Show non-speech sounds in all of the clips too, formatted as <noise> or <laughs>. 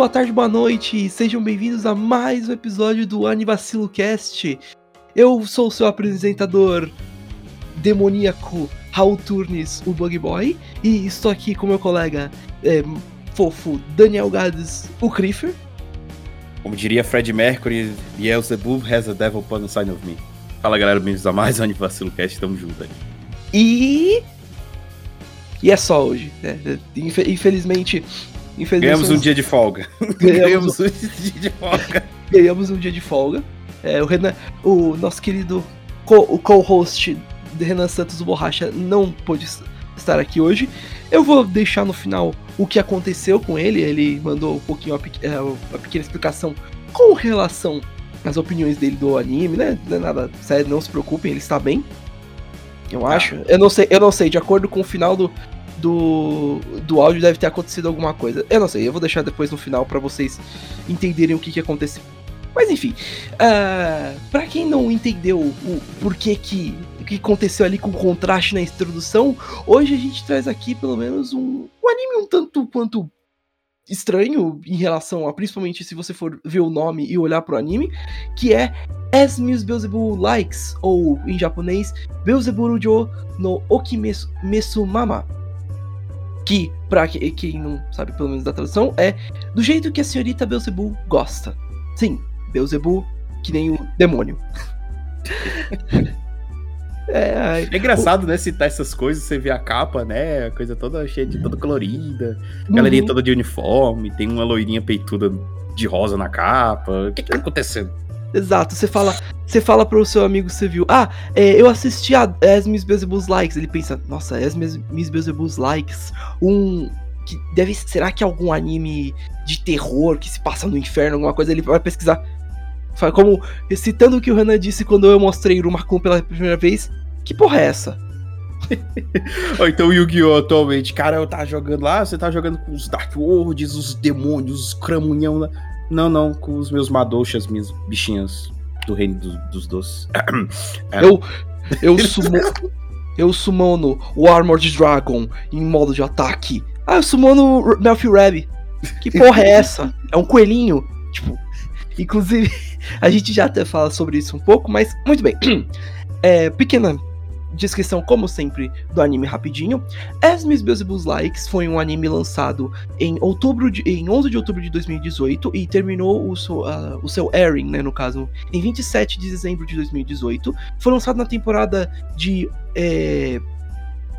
boa tarde, boa noite, sejam bem-vindos a mais um episódio do Anivacilo Cast. Eu sou o seu apresentador demoníaco Raul Turnes, o Bug Boy, e estou aqui com meu colega é, fofo Daniel Gades, o Crifer. Como diria Fred Mercury, Beelzebub has a devil upon the sign of me. Fala galera, bem-vindos a mais um Anivacilo Cast, tamo junto aí. E. E é só hoje, né? Infe- Infelizmente. Ganhamos um dia de folga. <laughs> Ganhamos- um <laughs> dia de folga. ganhamos um dia de folga. É, o Renan, o nosso querido co- o co-host de Renan Santos Borracha não pôde es- estar aqui hoje. Eu vou deixar no final o que aconteceu com ele. Ele mandou um pouquinho uma, pequ- é, uma pequena explicação com relação às opiniões dele do anime, né? Não é nada sério, não se preocupem, ele está bem. Eu Ah. acho. Eu não sei, eu não sei, de acordo com o final do, do, do áudio deve ter acontecido alguma coisa. Eu não sei, eu vou deixar depois no final pra vocês entenderem o que, que aconteceu. Mas enfim, ah, pra quem não entendeu o porquê que que aconteceu ali com o contraste na introdução, hoje a gente traz aqui pelo menos um, um anime um tanto quanto estranho em relação a, principalmente se você for ver o nome e olhar pro anime, que é As Meus Beelzebub Likes, ou em japonês, Beelzebub no Okimesumama. Que, pra que- quem não sabe pelo menos da tradução, é do jeito que a senhorita Beelzebub gosta. Sim, Beelzebub, que nem o demônio. <laughs> é, ai, É engraçado, né, citar essas coisas, você vê a capa, né, a coisa toda cheia de toda colorida, galerinha uhum. toda de uniforme, tem uma loirinha peituda de rosa na capa. O que que tá acontecendo? Exato, você fala, você fala pro seu amigo que você viu, ah, é, eu assisti a As Miss Beelzebub's Likes. Ele pensa, nossa, As Miss, Beelzebub's Likes, um. Que deve, será que é algum anime de terror que se passa no inferno, alguma coisa? Ele vai pesquisar. Como, citando o que o Renan disse quando eu mostrei o Makun pela primeira vez, que porra é essa? <laughs> Então o Yu-Gi-Oh! atualmente, cara, eu tava jogando lá, você tá jogando com os Dark Worlds, os demônios, os cramunhão lá. Não, não, com os meus Madoshas, minhas bichinhas do reino do- dos doces. É. <coughs> Eu, eu, sumo, eu sumono o Armored Dragon em modo de ataque. Ah, eu sumono o Melfi Rab. Que porra é <laughs> essa? É um coelhinho? Tipo, inclusive, <laughs> a gente já até fala sobre isso um pouco, mas muito bem. <clears throat> É, pequena descrição, como sempre, do anime rapidinho. As Miss Beelzebub's Likes foi um anime lançado em outubro de, em 11 de outubro de 2018 e terminou o seu, ah, o seu airing, né, no caso, em 27 de dezembro de 2018. Foi lançado na temporada de. É,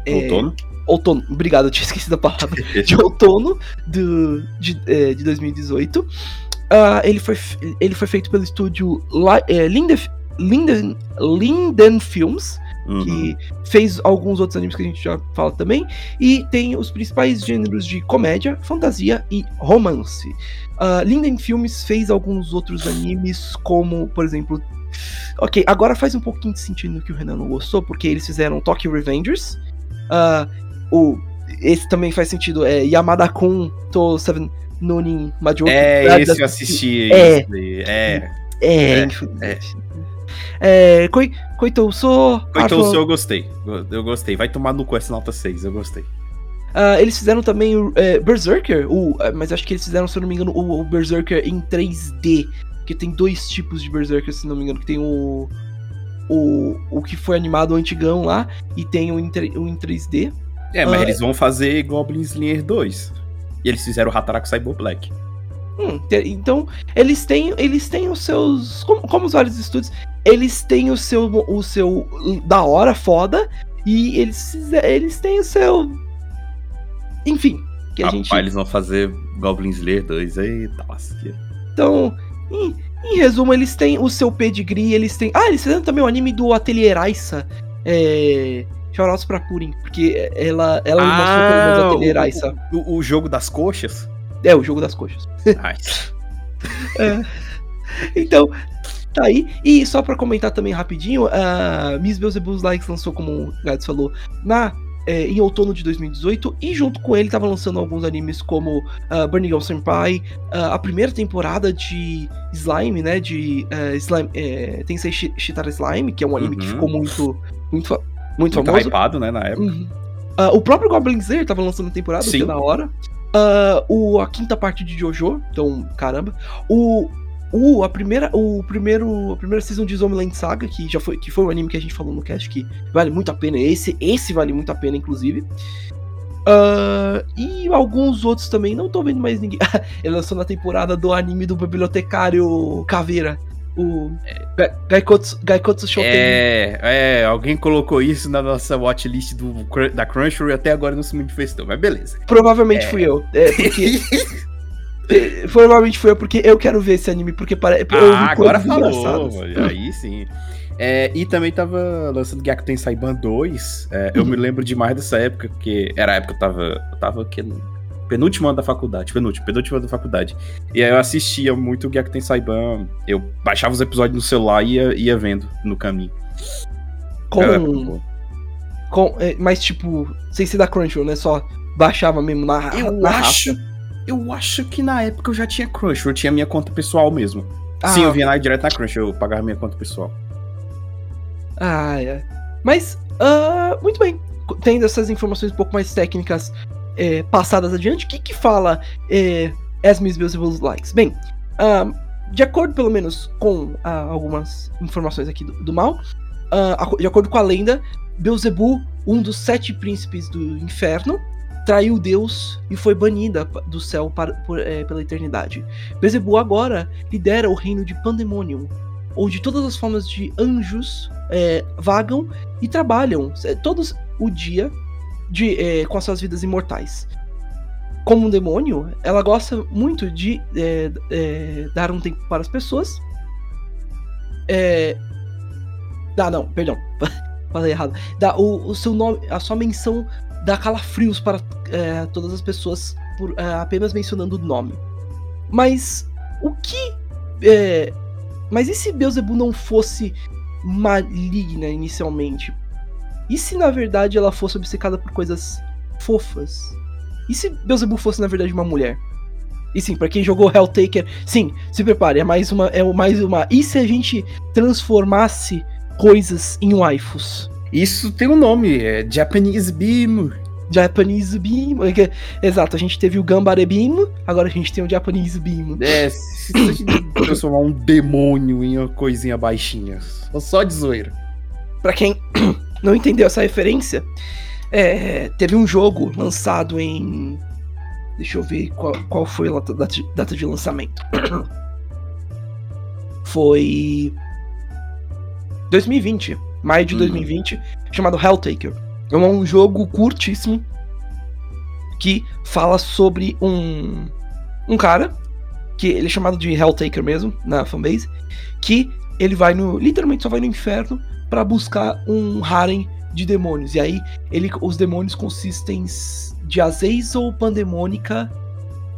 é, Outono. outono. Obrigado, eu tinha <laughs> esquecido a palavra. <laughs> De outono do, de, é, de 2018. Ah, ele, foi, ele foi feito pelo estúdio Li, é, Linden, Linden, Linden Films, Uhum. que fez alguns outros animes que a gente já fala também. E tem os principais gêneros de comédia, fantasia e romance. Uh, Linden Filmes fez alguns outros animes, como, por exemplo. Ok, agora faz um pouquinho de sentido no que o Renan não gostou, porque eles fizeram Tokyo Revengers. Uh, o, esse também faz sentido, é Yamada-kun to Seven Nonin Majoki. É, da- esse eu assisti. É. esse É. É, É, infelizmente. É. Então, Arthur- se eu gostei. Eu gostei. Vai tomar no cu essa nota 6, eu gostei. Ah, eles fizeram também o é, Berserker, o, é, mas acho que eles fizeram, se eu não me engano, o, o Berserker em 3D. Porque tem dois tipos de Berserker, se não me engano, que tem o. O, o que foi animado o antigão lá, e tem o em, o em 3D. É, mas Ah, eles vão fazer Goblin Slayer 2. E eles fizeram o Hataraku Cyber Black. Hum, então, eles têm, eles têm os seus. Como, como os vários estúdios, eles têm o seu, o seu da hora, foda, e eles, eles têm o seu. Enfim, que a Rapaz, gente. eles vão fazer Goblin Slayer 2. Eita, lasqueira. Então, em, em resumo, eles têm o seu pedigree, eles têm. Ah, eles fizeram também o anime do Atelier Aissa. É. Shoutouts pra Purim, porque ela, ela me mostrou pelo menos o Atelier Aissa. o, o, o jogo das coxas? É, o jogo das coxas. <laughs> É. Então, tá aí. E só pra comentar também rapidinho, a Miss Beelzebub's Likes lançou, como o Gads falou, na é, em outono de 2018, e junto com ele tava lançando alguns animes como uh, Burning Girl Senpai, uh, a primeira temporada de Slime, né, de uh, Slime, é, Tensei Shitara Slime, que é um anime uhum. que ficou muito, muito, muito, muito famoso. hypado, né, na época. Uhum. Uh, o próprio Goblin Slayer tava lançando temporada, Sim. da hora. Uh, o, a quinta parte de Jojo, então, caramba. O, o, a primeira, o primeiro, a primeira season de Zombieland Saga, que já foi, que foi o anime que a gente falou no cast, que vale muito a pena. Esse, esse vale muito a pena, inclusive. Uh, e alguns outros também, não tô vendo mais ninguém. <laughs> Ele lançou na temporada do anime do bibliotecário Caveira. O Gaikotsu, Gaikotsu Shoten. É, é, alguém colocou isso na nossa watchlist do, da Crunchyroll e até agora não se manifestou, mas beleza. Provavelmente é. fui eu. É, porque <laughs> Provavelmente foi porque eu quero ver esse anime, porque parece. Ah, agora falou, aí sim. É, e também tava lançando Gyaku Tensai Ban 2. É, eu me lembro demais dessa época, porque era a época que eu tava. Eu tava aqui no penúltimo ano da faculdade. Penúltimo, penúltimo ano da faculdade. E aí eu assistia muito o Gyaku Tensai Ban. Eu baixava os episódios no celular e ia, ia vendo no caminho. Com. com é, mas tipo, sem ser da Crunchyroll, né? Só baixava mesmo na Eu na acho. Raça. Eu acho que na época eu já tinha Crush, eu tinha minha conta pessoal mesmo. Ah, Sim, eu vinha lá direto na Crush, eu pagava minha conta pessoal. Ah, é. Mas, uh, muito bem. Tendo essas informações um pouco mais técnicas é, passadas adiante, o que que fala é, As Miss Beelzebub's Likes? Bem, uh, de acordo pelo menos com uh, algumas informações aqui do, do mal, uh, de acordo com a lenda, Beelzebub, um dos sete príncipes do inferno, traiu Deus e foi banida do céu para, por, é, pela eternidade. Bezebu agora lidera o reino de Pandemonium, onde todas as formas de anjos é, vagam e trabalham é, todos o dia de, é, com as suas vidas imortais. Como um demônio, ela gosta muito de é, é, dar um tempo para as pessoas. Ah, não, perdão. <laughs> Falei errado. Dá o, o seu nome, a sua menção dá calafrios para é, todas as pessoas por é, apenas mencionando o nome. Mas o que. É, mas e se Beelzebub não fosse maligna inicialmente? E se na verdade ela fosse obcecada por coisas fofas? E se Beelzebub fosse na verdade uma mulher? E sim, para quem jogou Helltaker, sim, se prepare, é mais uma, é mais uma. E se a gente transformasse coisas em waifus? Isso tem um nome, é Japanese Beam. Japanese Beam. Exato, a gente teve o Gambare Beam, agora a gente tem o Japanese Beam. É, se a gente transformar um demônio em uma coisinha baixinha. Só de zoeira. Pra quem não entendeu essa referência, é, teve um jogo lançado em. Deixa eu ver qual, qual foi a data, de lançamento. <coughs> foi. 2020 maio de 2020, uhum. chamado Helltaker. É um jogo curtíssimo que fala sobre um, um cara, que ele é chamado de Helltaker mesmo, na fanbase, que ele vai no. literalmente só vai no inferno para buscar um harem de demônios. E aí ele, os demônios consistem de Azazel, Pandemônica,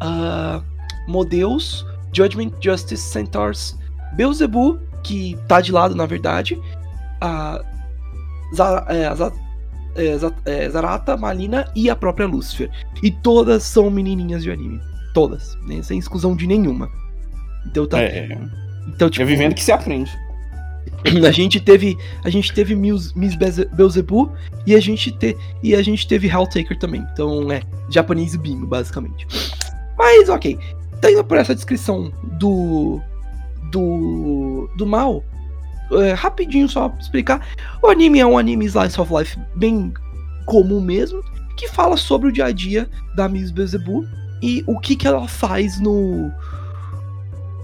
uh, Modeus, Judgment, Justice, Centaurs, Beelzebub, que tá de lado na verdade, a, Zara, é, é, é, Zarata, Malina e a própria Lucifer. E todas são menininhas de anime. Todas. Né? Sem exclusão de nenhuma. Então tá. É, então, tipo, é vivendo que se aprende. A gente teve. A gente teve Miss, Miss Beelzebub e a gente, te, e a gente teve Helltaker também. Então é Japanese Bingo, basicamente. Mas ok. Tendo por essa descrição do. Do. Do mal, é, rapidinho só explicar. O anime é um anime slice of life bem comum mesmo, que fala sobre o dia a dia da Miss Beelzebub e o que, que ela faz no.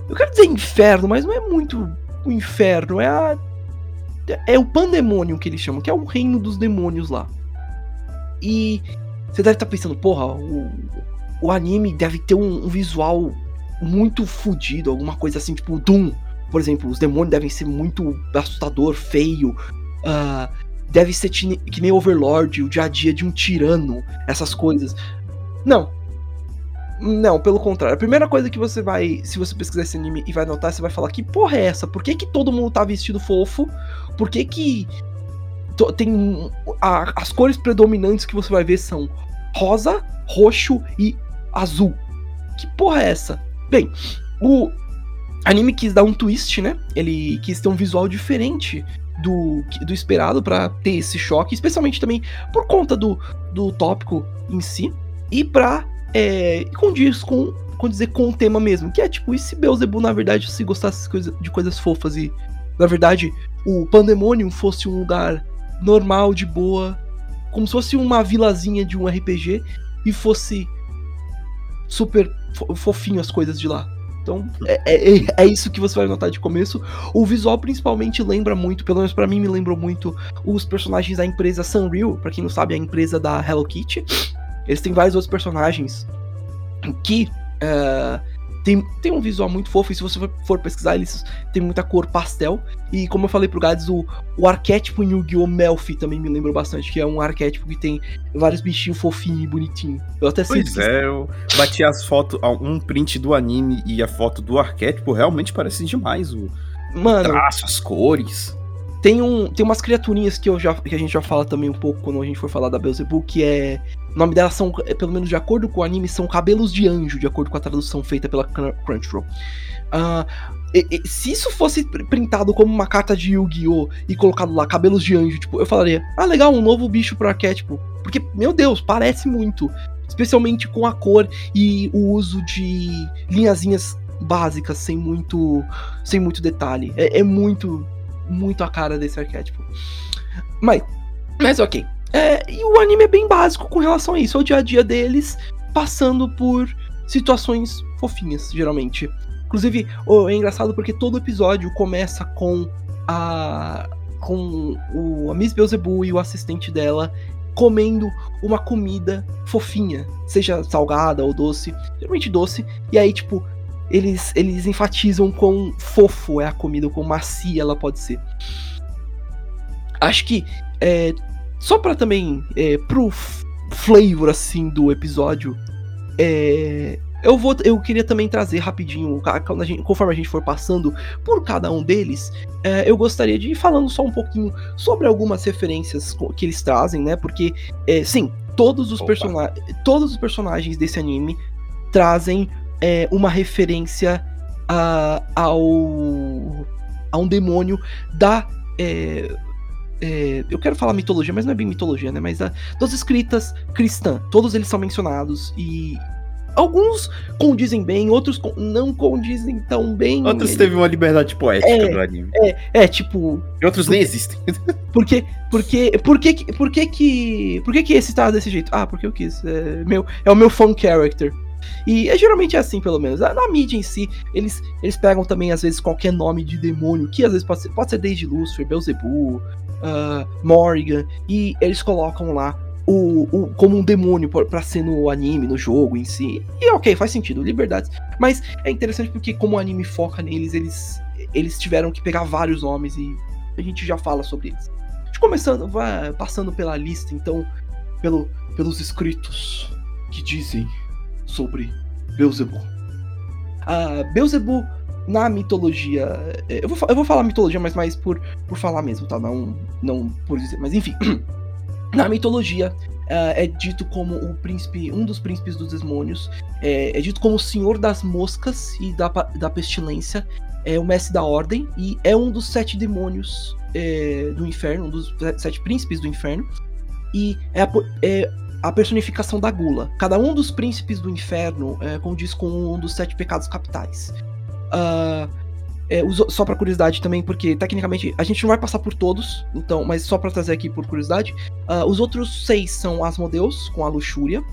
Eu quero dizer inferno, mas não é muito o inferno, é a. É o pandemônio que eles chamam, que é o reino dos demônios lá. E você deve estar tá pensando, porra, o, o anime deve ter um, um visual muito fodido, alguma coisa assim, tipo Doom por exemplo, os demônios devem ser muito assustador, feio. Uh, deve ser que nem Overlord, o dia a dia de um tirano, essas coisas. Não. Não, pelo contrário. A primeira coisa que você vai. Se você pesquisar esse anime e vai notar, você vai falar: que porra é essa? Por que, que todo mundo tá vestido fofo? Por que que. Tem. A, as cores predominantes que você vai ver são rosa, roxo e azul. Que porra é essa? Bem, o anime quis dar um twist, né? Ele quis ter um visual diferente do, do esperado para ter esse choque, especialmente também por conta do, do tópico em si. E pra é, condiz com, dizer com o tema mesmo, que é tipo, e se Beelzebub na verdade se gostasse de coisas fofas e na verdade o Pandemonium fosse um lugar normal, de boa, como se fosse uma vilazinha de um RPG e fosse super fofinho as coisas de lá. Então, é, é, é, isso que você vai notar de começo. O visual principalmente lembra muito, pelo menos para mim me lembrou muito, os personagens da empresa Sanrio, para quem não sabe, é a empresa da Hello Kitty. Eles têm vários outros personagens que uh, tem, tem um visual muito fofo, e se você for pesquisar, eles têm muita cor pastel. E como eu falei pro Gades, o, o arquétipo em Yu-Gi-Oh! Melfi também me lembrou bastante, que é um arquétipo que tem vários bichinhos fofinhos e bonitinhos. Eu até sei. Pois é, eu bati as fotos, um print do anime e a foto do arquétipo, realmente parecem demais. O, Mano, o traço, as cores. Tem, um, tem umas criaturinhas que, eu já, que a gente já fala também um pouco quando a gente for falar da Beelzebub, que é. O nome delas são, é, pelo menos de acordo com o anime, são cabelos de anjo, de acordo com a tradução feita pela Crunchyroll. Uh, e, e, se isso fosse printado como uma carta de Yu-Gi-Oh! e colocado lá, cabelos de anjo, tipo, eu falaria, ah, legal, um novo bicho pro arquétipo. Porque, meu Deus, parece muito. Especialmente com a cor e o uso de linhazinhas básicas, sem muito. sem muito detalhe. É, é muito muito a cara desse arquétipo. Mas, mas ok. É, e o anime é bem básico com relação a isso. É o dia a dia deles passando por situações fofinhas, geralmente. Inclusive, é engraçado porque todo episódio começa com a. com o, a Miss Beelzebub e o assistente dela comendo uma comida fofinha, seja salgada ou doce, geralmente doce, e aí, tipo, eles, eles enfatizam quão fofo é a comida, quão macia ela pode ser. Acho que, é, só para também, é, pro flavor, assim, do episódio, é, eu vou, eu queria também trazer rapidinho, a gente, conforme a gente for passando por cada um deles, é, eu gostaria de ir falando só um pouquinho sobre algumas referências que eles trazem, né? Porque, é, sim, todos os, todos os personagens desse anime trazem é, uma referência a, ao a um demônio da é, é, eu quero falar mitologia, mas não é bem mitologia, né? Mas da, das escritas cristãs. Todos eles são mencionados e alguns condizem bem, outros não condizem tão bem. Outros teve uma liberdade poética é, do anime. É, é tipo. E outros nem existem. <laughs> Porque, porque, porque, porque que, por que que esse tá desse jeito? Ah, porque eu quis. É, meu, é o meu fan character. E é geralmente é assim, pelo menos. Na mídia em si, eles, eles pegam também, às vezes, qualquer nome de demônio, que às vezes pode ser, pode ser desde Lucifer, Beelzebub, uh, Morrigan, e eles colocam lá o, o, como um demônio para ser no anime, no jogo em si. E ok, faz sentido, liberdades. Mas é interessante porque, como o anime foca neles, eles, eles tiveram que pegar vários nomes e a gente já fala sobre eles. Começando, vai passando pela lista, então, pelo, pelos escritos que dizem sobre Beelzebub. A Beelzebub, na mitologia. É, eu vou, eu vou falar mitologia, mas mais por, por falar mesmo, tá? Não, não por dizer. Mas enfim. <clears throat> Na mitologia, Uh, é dito como o príncipe, um dos príncipes dos demônios, é, é, dito como o senhor das moscas e da, da pestilência, é o mestre da ordem e é um dos sete demônios é, do inferno, um dos sete príncipes do inferno. E é, é a personificação da gula. Cada um dos príncipes do inferno é, condiz com um dos sete pecados capitais. Uh, é, só para curiosidade também, porque tecnicamente a gente não vai passar por todos, então, mas só para trazer aqui por curiosidade, uh, os outros seis são Asmodeus com a luxúria,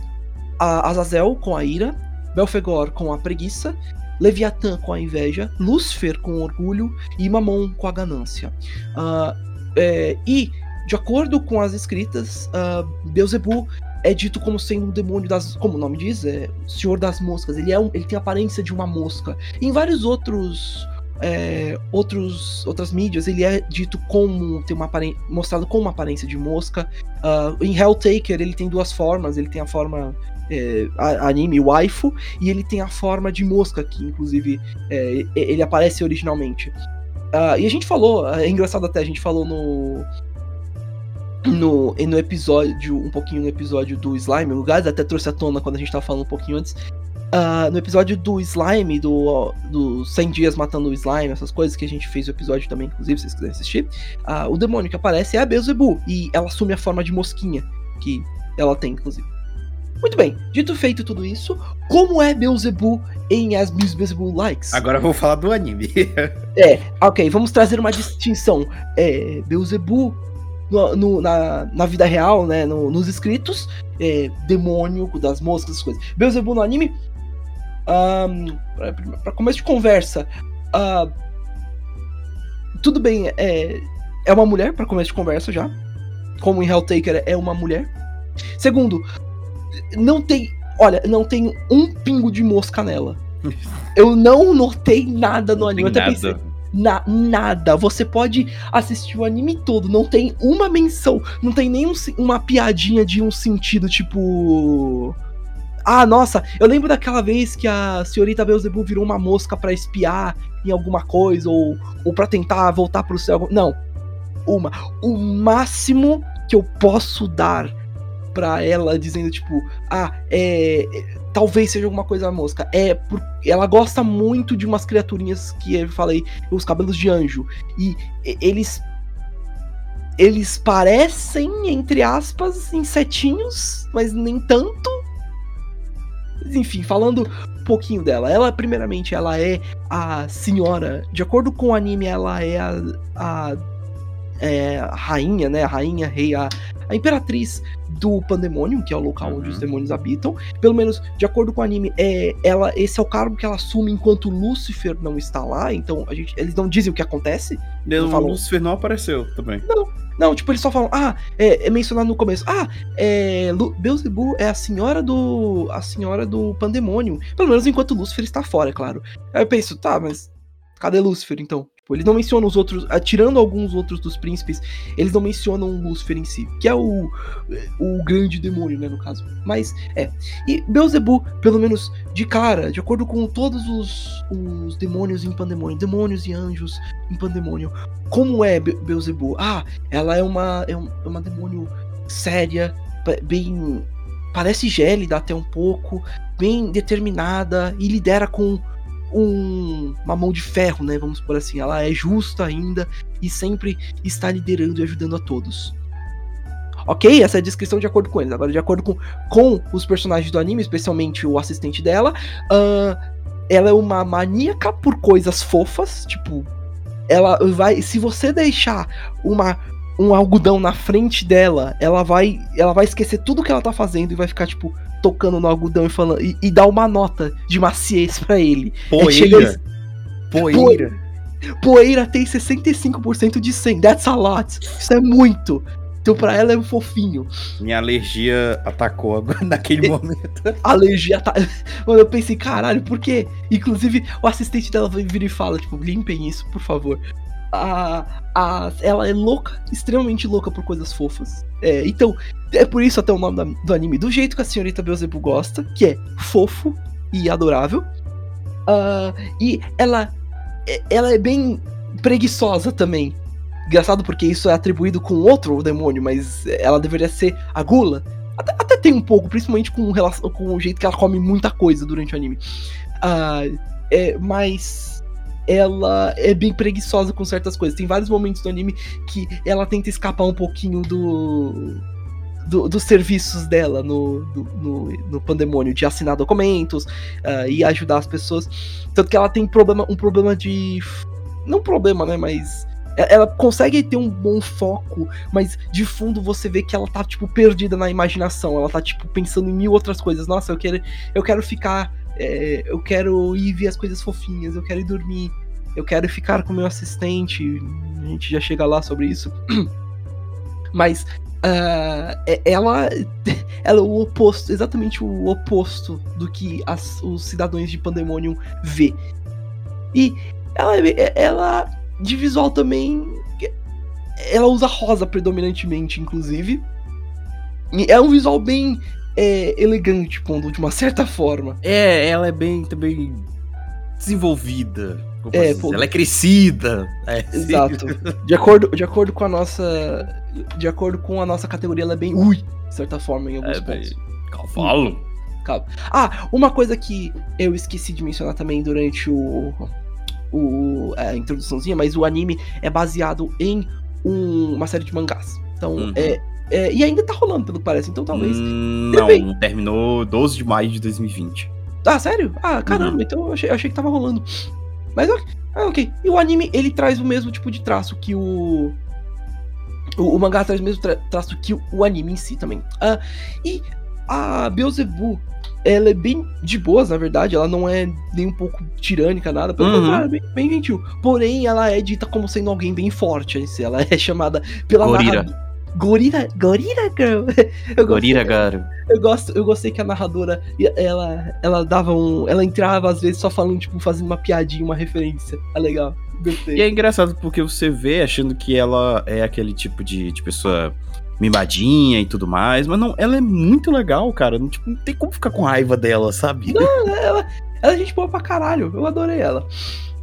a Azazel com a ira, Belfegor com a preguiça, Leviatã com a inveja, Lúcifer com o orgulho e Mamon com a ganância. Uh, é, e de acordo com as escritas, uh, Beelzebub é dito como sendo um demônio das. Como o nome diz, é Senhor das Moscas. Ele, é um, ele tem a aparência de uma mosca. em vários outros. É, outros, outras mídias, ele é dito como. Tem uma mostrado com uma aparência de mosca. Uh, em Helltaker, ele tem duas formas. Ele tem a forma é, anime waifu, e ele tem a forma de mosca, que inclusive é, ele aparece originalmente. Uh, e a gente falou, é engraçado até, a gente falou no. No, no episódio, um pouquinho no episódio do Slime, o Gaz até trouxe à tona quando a gente tava falando um pouquinho antes. Uh, no episódio do Slime, do, do 100 dias matando o Slime, essas coisas que a gente fez o episódio também, inclusive, se vocês quiserem assistir. Uh, o demônio que aparece é a Beelzebub, e ela assume a forma de mosquinha, que ela tem, inclusive. Muito bem, dito feito tudo isso, como é Beelzebub em As Beelzebub Likes? Agora vou falar do anime. <laughs> é, ok, vamos trazer uma distinção. É, Beelzebub no, no, na, na vida real, né, no, nos escritos, é, demônio das moscas, essas coisas. Beelzebub no anime, um, para começo de conversa, uh, tudo bem, é, é uma mulher para começo de conversa já. Como em Helltaker é uma mulher. Segundo, não tem. Olha, não tem um pingo de mosca nela. <laughs> Eu não notei nada no anime. Eu até pensei. Na, nada. Você pode assistir o anime todo. Não tem uma menção. Não tem nem um, uma piadinha de um sentido, tipo. Ah, nossa, eu lembro daquela vez que a senhorita Beelzebub virou uma mosca para espiar em alguma coisa ou, ou para tentar voltar pro céu. Não. Uma. O máximo que eu posso dar pra ela dizendo, tipo, ah, é. Talvez seja alguma coisa mosca. É por, ela gosta muito de umas criaturinhas que eu falei, os cabelos de anjo. E eles. Eles parecem, entre aspas, insetinhos, mas nem tanto. Enfim, falando um pouquinho dela. Ela, primeiramente, ela é a senhora. De acordo com o anime, ela é a, a é, a rainha, né? A rainha, rei, a, a imperatriz do Pandemonium, que é o local uhum. onde os demônios habitam. Pelo menos, de acordo com o anime, é, ela, esse é o cargo que ela assume enquanto Lúcifer não está lá. Então, a gente, eles não dizem o que acontece. O falam... Lúcifer não apareceu também. Não, não, tipo, eles só falam, ah, é, é mencionado no começo, ah, é, Beelzebub é a senhora do. a senhora do Pandemonium. Pelo menos enquanto Lúcifer está fora, é claro. Aí eu penso, tá, mas cadê Lúcifer então? Tipo, eles não mencionam os outros, tirando alguns outros dos príncipes, eles não mencionam o Lúcifer em si, que é o, o grande demônio, né, no caso. Mas, é. E Beelzebub, pelo menos de cara, de acordo com todos os, os demônios em Pandemônio, demônios e anjos em Pandemônio, como é Be Beelzebub? Ah, ela é uma, é, é uma demônio séria, bem. parece gélida até um pouco, bem determinada e lidera com um, uma mão de ferro, né? Vamos por assim. Ela é justa ainda e sempre está liderando e ajudando a todos. Ok? Essa é a descrição de acordo com eles. Agora, de acordo com, com os personagens do anime, especialmente o assistente dela, uh, ela é uma maníaca por coisas fofas. Tipo, ela vai. Se você deixar uma um algodão na frente dela, ela vai ela vai esquecer tudo que ela tá fazendo e vai ficar tipo tocando no algodão e falando e, e dar uma nota de maciez para ele. Poeira. Poeira. Poeira tem 65% de 100. That's a lot. Isso é muito. Então pra ela é um fofinho. Minha alergia atacou <laughs> naquele momento. A <laughs> alergia tá. Mano, eu pensei, caralho, por quê? Inclusive, o assistente dela vira e fala, tipo, limpem isso, por favor a, a, ela é louca, extremamente louca por coisas fofas. É, então, é por isso até o nome da, do anime, do jeito que a senhorita Beelzebub gosta, que é fofo e adorável. Uh, e ela, é, ela é bem preguiçosa também. Engraçado porque isso é atribuído com outro demônio, mas ela deveria ser a gula. Até, até tem um pouco, principalmente com, relação, com o jeito que ela come muita coisa durante o anime. Uh, é, mas ela é bem preguiçosa com certas coisas. Tem vários momentos do anime que ela tenta escapar um pouquinho do. do dos serviços dela no, no, no, pandemônio, de assinar documentos uh, e ajudar as pessoas. Tanto que ela tem problema, um problema de. Não problema, né? Mas ela consegue ter um bom foco, mas de fundo você vê que ela tá, tipo, perdida na imaginação. Ela tá, tipo, pensando em mil outras coisas. Nossa, eu quero, eu quero ficar é, eu quero ir ver as coisas fofinhas, eu quero ir dormir, eu quero ficar com meu assistente, a gente já chega lá sobre isso. <clears throat> Mas uh, ela, <laughs> ela é o oposto, exatamente o oposto do que as, os cidadãos de Pandemonium vê. E ela, ela, de visual também, ela usa rosa predominantemente, inclusive. É um visual bem é elegante, pondo de uma certa forma. É, ela é bem também desenvolvida. É, pô, ela é crescida. É, Exato. <laughs> De acordo, de acordo com a nossa. De acordo com a nossa categoria, ela é bem. Ui! De certa forma, em alguns é, pontos. Cavalo. Ah, uma coisa que eu esqueci de mencionar também durante o. o a introduçãozinha, mas o anime é baseado em um, uma série de mangás. Então, Uhum. é, é, E ainda tá rolando, pelo que parece. Então talvez. Hum, não, terminou 12 de maio de 2020. Ah, sério? Ah, caramba, Uhum. então eu achei, eu achei que tava rolando. Mas ok. Ah, ok. E o anime, ele traz o mesmo tipo de traço que o. O, o mangá traz o mesmo tra- traço que o, o anime em si também. Ah, e a Beelzebub, ela é bem de boas, na verdade. Ela não é nem um pouco tirânica, nada. Pelo Uhum. contrário, bem, bem gentil. Porém, ela é dita como sendo alguém bem forte. Ela é <laughs> chamada pela Gorira. Gorira, Gorira Girl. Eu gostei- Gorira, cara. eu gosto, eu gostei que a narradora, ela, ela dava um, ela entrava às vezes só falando tipo fazendo uma piadinha, uma referência. É legal. Gostei. E é engraçado porque você vê achando que ela é aquele tipo de, de pessoa mimadinha e tudo mais, mas não, ela é muito legal, cara. Não, tipo, não tem como ficar com raiva dela, sabe? ela, ela é gente boa pra caralho. Eu adorei ela.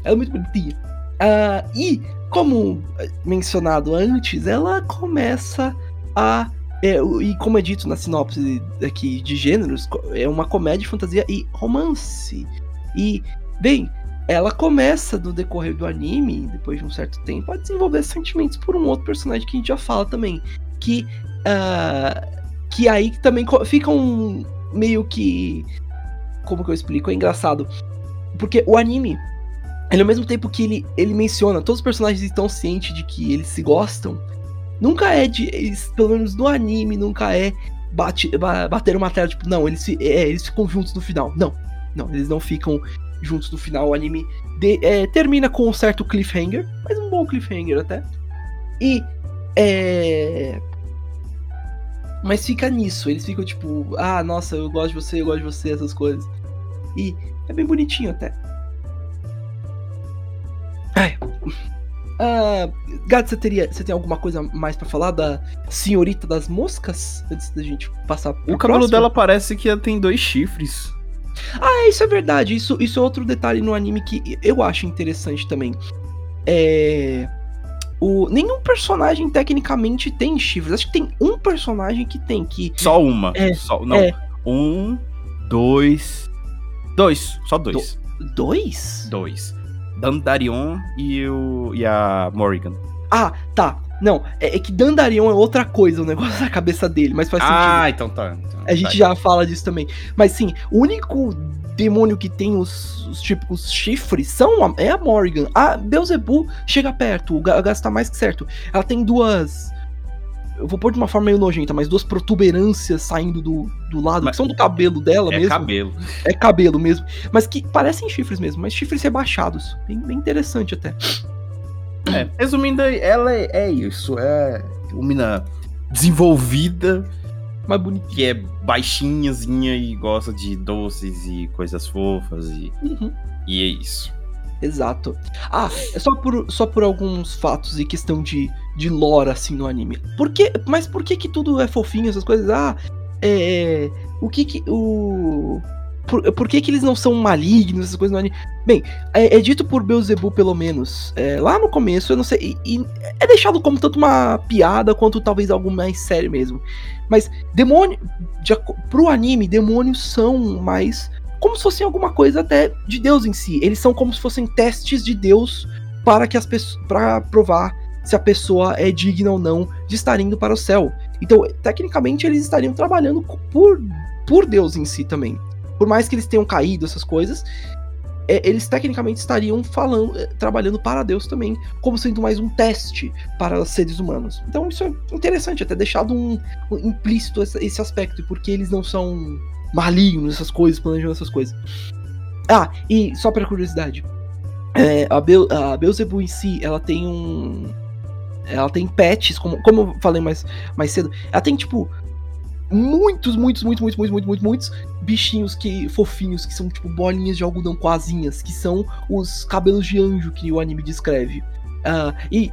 Ela é muito bonitinha. Ah, e, como mencionado antes, ela começa a. é, e como é dito na sinopse aqui de gêneros, é uma comédia, fantasia e romance. E, bem, ela começa no decorrer do anime, depois de um certo tempo, a desenvolver sentimentos por um outro personagem que a gente já fala também. Que. ah, que aí também co- fica um. meio que como que eu explico? É engraçado. Porque o anime, ele ao mesmo tempo que ele, ele menciona, todos os personagens estão cientes de que eles se gostam, nunca é de. Eles, pelo menos no anime, nunca é bate, ba- bater uma tela, tipo, não, eles, é, eles ficam juntos no final. Não, não, eles não ficam juntos no final. O anime de- é, termina com um certo cliffhanger, mas um bom cliffhanger até. E. É. Mas fica nisso, eles ficam tipo, ah, nossa, eu gosto de você, eu gosto de você, essas coisas. E é bem bonitinho até. Ai. Ah, Gato, você, teria, você tem alguma coisa mais pra falar da senhorita das moscas? Antes da gente passar pro O cabelo próximo? dela parece que ela tem dois chifres. É, isso é verdade. Isso, isso é outro detalhe no anime que eu acho interessante também. É. O, nenhum personagem tecnicamente tem chifres. Acho que tem um personagem que tem, que. Só uma. É, Só, não. é. Um, dois. Dois. Só dois. Dois? Dois. Dandarion e, o, e a Morrigan. Ah, tá. Não, é, é que Dandarion é outra coisa, o negócio <laughs> da cabeça dele, mas faz sentido. Ah, então tá. então A gente tá. já fala disso também. Mas sim, o único demônio que tem os, os típicos chifres são a- é a Morrigan. A Beelzebub chega perto, o Ga- o Gas tá mais que certo. Ela tem duas. Eu vou pôr de uma forma meio nojenta, mas duas protuberâncias saindo do, do lado, Mas- que são do cabelo dela É mesmo. cabelo. É cabelo mesmo. Mas que parecem chifres mesmo, mas chifres rebaixados. Bem, bem interessante até. É, resumindo, ela é, é isso. É uma mina desenvolvida, Mas bonito. que é baixinhazinha e gosta de doces e coisas fofas. E, Uhum. e é isso. Exato. Ah, é só por, só por alguns fatos e questão de, de lore, assim, no anime. Por que, mas por que que tudo é fofinho, essas coisas? Ah, é... O que que... O... Por, por que que eles não são malignos, essas coisas no anime? Bem, é, é dito por Beelzebub, pelo menos, é, lá no começo, eu não sei... E, e é deixado como tanto uma piada, quanto talvez algo mais sério mesmo. Mas, demônio... De, pro anime, demônios são mais como se fossem alguma coisa até de Deus em si. Eles são como se fossem testes de Deus para que as pessoas para provar se a pessoa é digna ou não de estar indo para o céu. Então, tecnicamente eles estariam trabalhando por por Deus em si também. Por mais que eles tenham caído essas coisas, é, eles tecnicamente estariam falando, é, trabalhando para Deus também, como sendo mais um teste para os seres humanos. Então isso é interessante, até deixado um, um implícito esse, esse aspecto, porque eles não são malignos, essas coisas, planejando essas coisas. Ah, e só pra curiosidade, é, a, Bel, a Beelzebub em si, ela tem um. Ela tem pets, como, como eu falei mais, mais cedo, ela tem tipo. Muitos, muitos, muitos, muitos, muitos, muitos, muitos, muitos bichinhos que fofinhos, que são tipo bolinhas de algodão com asinhas, que são os cabelos de anjo que o anime descreve. Ah, e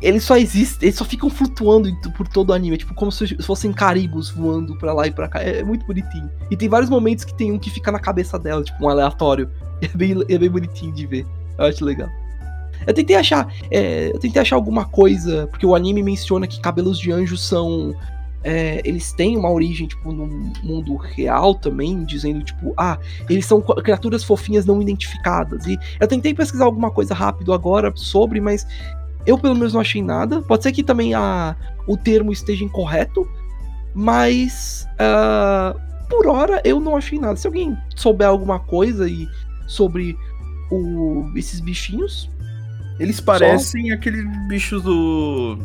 eles só existem, eles só ficam flutuando por todo o anime, tipo, como se fossem caribos voando pra lá e pra cá. É, é, muito bonitinho. E tem vários momentos que tem um que fica na cabeça dela, tipo, um aleatório. <laughs> É bem, é bem bonitinho de ver. Eu acho legal. Eu tentei achar. É, eu tentei achar alguma coisa, porque o anime menciona que cabelos de anjo são. É, eles têm uma origem, tipo, no mundo real também, dizendo, tipo, ah, eles são criaturas fofinhas não identificadas. E eu tentei pesquisar alguma coisa rápido agora sobre, mas eu pelo menos não achei nada. Pode ser que também a, o termo esteja incorreto, mas uh, por hora eu não achei nada. Se alguém souber alguma coisa e sobre o, esses bichinhos, eles parecem Só... aqueles bichos do.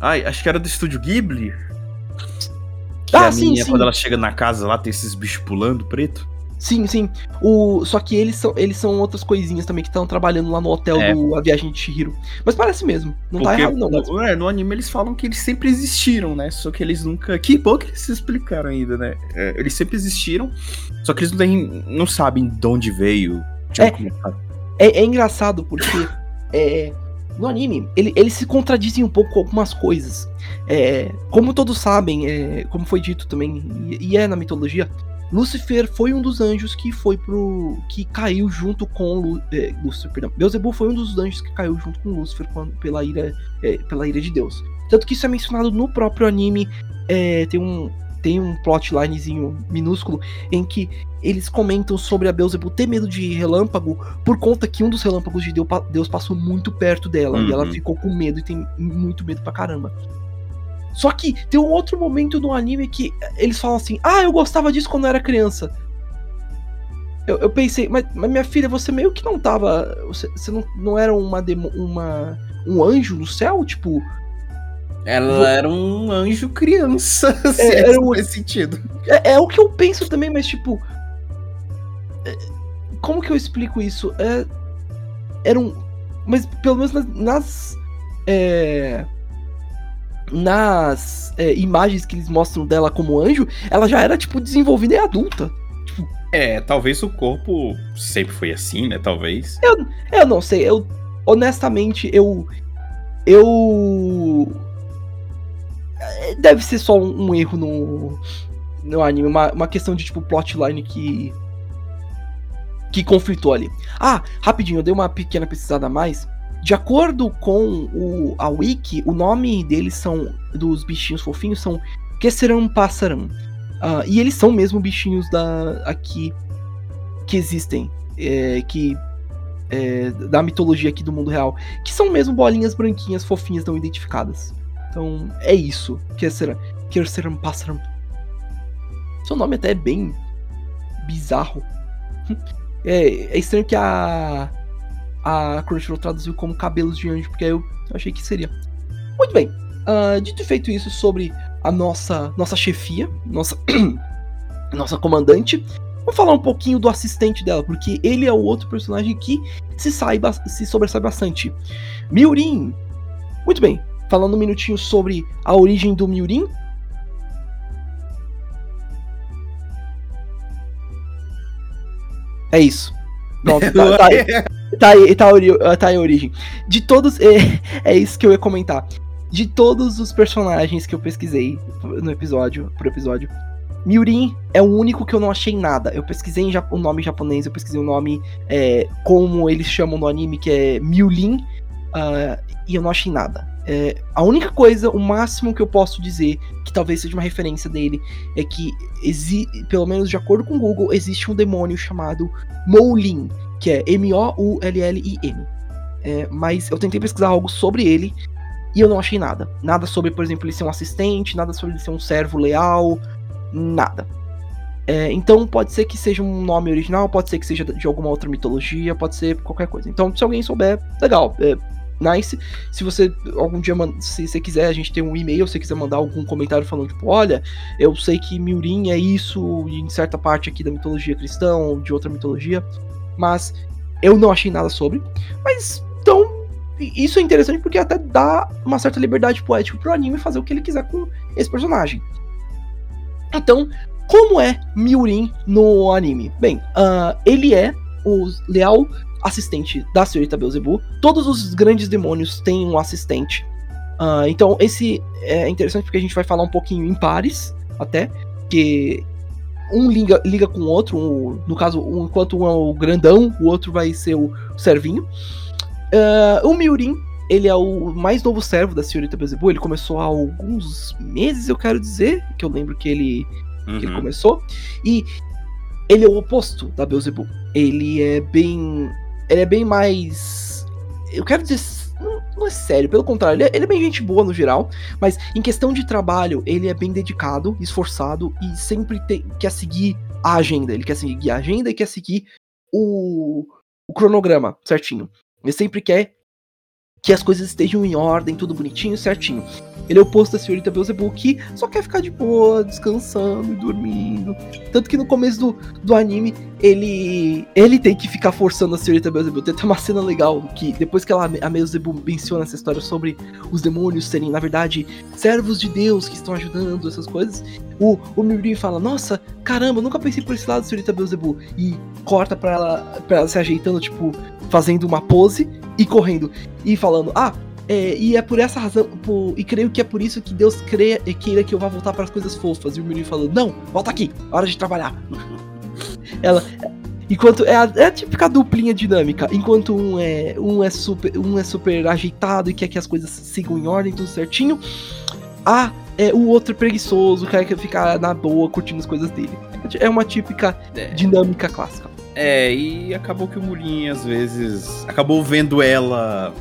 Ai, acho que era do estúdio Ghibli. Que ah, a sim, sim. quando ela chega na casa lá, tem esses bichos pulando preto. Sim, sim. O... Só que eles são, eles são outras coisinhas também que estão trabalhando lá no hotel é. do A Viagem de Shihiro. Mas parece mesmo. Não tá Porque, tá errado, não. No, é, no anime eles falam que eles sempre existiram, né? Só que eles nunca. Que bom que eles se explicaram ainda, né? É, eles sempre existiram. Só que eles não, têm, não sabem de onde veio. É, é, é engraçado porque <laughs> é, no anime ele, eles se contradizem um pouco com algumas coisas. É, como todos sabem, é, como foi dito também, e, e, é na mitologia, Lúcifer foi um dos anjos que foi pro. que caiu junto com Lu, é, Lúcifer, perdão. Beelzebub foi um dos anjos que caiu junto com Lúcifer quando, pela, ira, é, pela ira de Deus. Tanto que isso é mencionado no próprio anime. É, tem um, tem um plotlinezinho minúsculo em que eles comentam sobre a Beelzebub ter medo de relâmpago por conta que um dos relâmpagos de Deus passou muito perto dela uhum. e ela uhum. ficou com medo e tem muito medo pra caramba. Só que tem um outro momento no anime que eles falam assim: Ah, eu gostava disso quando eu era criança. Eu, eu pensei, mas, mas, minha filha, você meio que não tava. Você, você não, não era uma, demo, uma um anjo no céu? Tipo, ela era um anjo criança, <laughs> se é, era um... faz sentido. É, é, o que eu penso também, mas tipo. É, como que eu explico isso? É, era um. Mas pelo menos nas. nas é, nas é, imagens que eles mostram dela como anjo, ela já era, tipo, desenvolvida e adulta. Tipo, é, talvez o corpo sempre foi assim, né? Talvez. Eu, eu não sei, eu. Honestamente, eu. Eu deve ser só um, um erro no, no anime, uma, uma questão de tipo plotline que que conflitou ali. Ah, rapidinho, eu dei uma pequena pesquisada a mais. De acordo com o, a wiki, o nome deles são dos bichinhos fofinhos são Kesseram Passaram. Uh, e eles são mesmo bichinhos da aqui que existem, é, que é, da mitologia aqui do mundo real, que são mesmo bolinhas branquinhas fofinhas não identificadas. Então, é isso. Kerseram Passaram. Seu nome até é bem bizarro. <laughs> É, é estranho que a a Crunchyroll traduziu como cabelos de anjo, porque eu achei que seria. Muito bem. Uh, dito e feito isso sobre a nossa nossa chefia, nossa <clears throat> nossa comandante, vamos falar um pouquinho do assistente dela, porque ele é o outro personagem que se sai se sobressai bastante. Miurin. Muito bem falando um minutinho sobre a origem do Miurin. É isso. Pronto, <laughs> tá, tá, aí, tá, aí, tá, tá aí a origem. De todos. <laughs> É, é isso que eu ia comentar. De todos os personagens que eu pesquisei no episódio, pro episódio, Miurin é o único que eu não achei nada. Eu pesquisei o nome japonês, eu pesquisei o nome é, como eles chamam no anime, que é Miulin, uh, e eu não achei nada. É, a única coisa, o máximo que eu posso dizer, que talvez seja uma referência dele, é que, pelo menos de acordo com o Google, existe um demônio chamado Moulin, que é M-O-U-L-L-I-N. É, mas eu tentei pesquisar algo sobre ele e eu não achei nada. Nada sobre, por exemplo, ele ser um assistente, nada sobre ele ser um servo leal, nada. É, então pode ser que seja um nome original, pode ser que seja de alguma outra mitologia, pode ser qualquer coisa. Então, se alguém souber, legal. É, nice. Se você algum dia, se você quiser, a gente tem um e-mail, se você quiser mandar algum comentário falando, tipo, olha, eu sei que Miurin é isso em certa parte aqui da mitologia cristã ou de outra mitologia, mas eu não achei nada sobre. Mas, então, isso é interessante porque até dá uma certa liberdade poética pro anime fazer o que ele quiser com esse personagem. Então, como é Miurin no anime? Bem, uh, ele é o leal assistente da senhorita Beelzebub. Todos os grandes demônios têm um assistente. Uh, então, esse é interessante porque a gente vai falar um pouquinho em pares, até, que um liga, liga com o outro, um, no caso, um, enquanto um é o grandão, o outro vai ser o servinho. Uh, o Miurin, ele é o mais novo servo da senhorita Beelzebub, ele começou há alguns meses, eu quero dizer, que eu lembro que ele, uhum. que ele uhum. começou, e ele é o oposto da Beelzebub. Ele é bem. Ele é bem mais. Eu quero dizer. Não, não é sério, pelo contrário, ele é, ele é, bem gente boa no geral, mas em questão de trabalho, ele é bem dedicado, esforçado e sempre tem, quer seguir a agenda. Ele quer seguir a agenda e quer seguir o, o cronograma certinho. Ele sempre quer que as coisas estejam em ordem, tudo bonitinho, certinho. Ele é oposto da senhorita Beelzebub, que só quer ficar de boa, descansando e dormindo. Tanto que no começo do, do anime, ele ele tem que ficar forçando a senhorita Beelzebub. Tem até uma cena legal, que depois que ela, a Beelzebub menciona essa história sobre os demônios serem, na verdade, servos de Deus que estão ajudando, essas coisas, o, o Mirim fala, nossa, caramba, nunca pensei por esse lado, senhorita Beelzebub. E corta pra ela, pra ela se ajeitando, tipo, fazendo uma pose e correndo. E falando, ah, é, e é por essa razão, por, e creio que é por isso que Deus crê, queira que eu vá voltar para as coisas fofas. E o menino falou: Não, volta aqui, hora de trabalhar. <laughs> Ela. Enquanto é a, é a típica duplinha dinâmica. Enquanto um é, um, é super, um é super ajeitado e quer que as coisas sigam em ordem, tudo certinho. A é, o outro é preguiçoso, quer ficar na boa, curtindo as coisas dele. É uma típica é. dinâmica clássica. É, e acabou que o Mulinho, às vezes, acabou vendo ela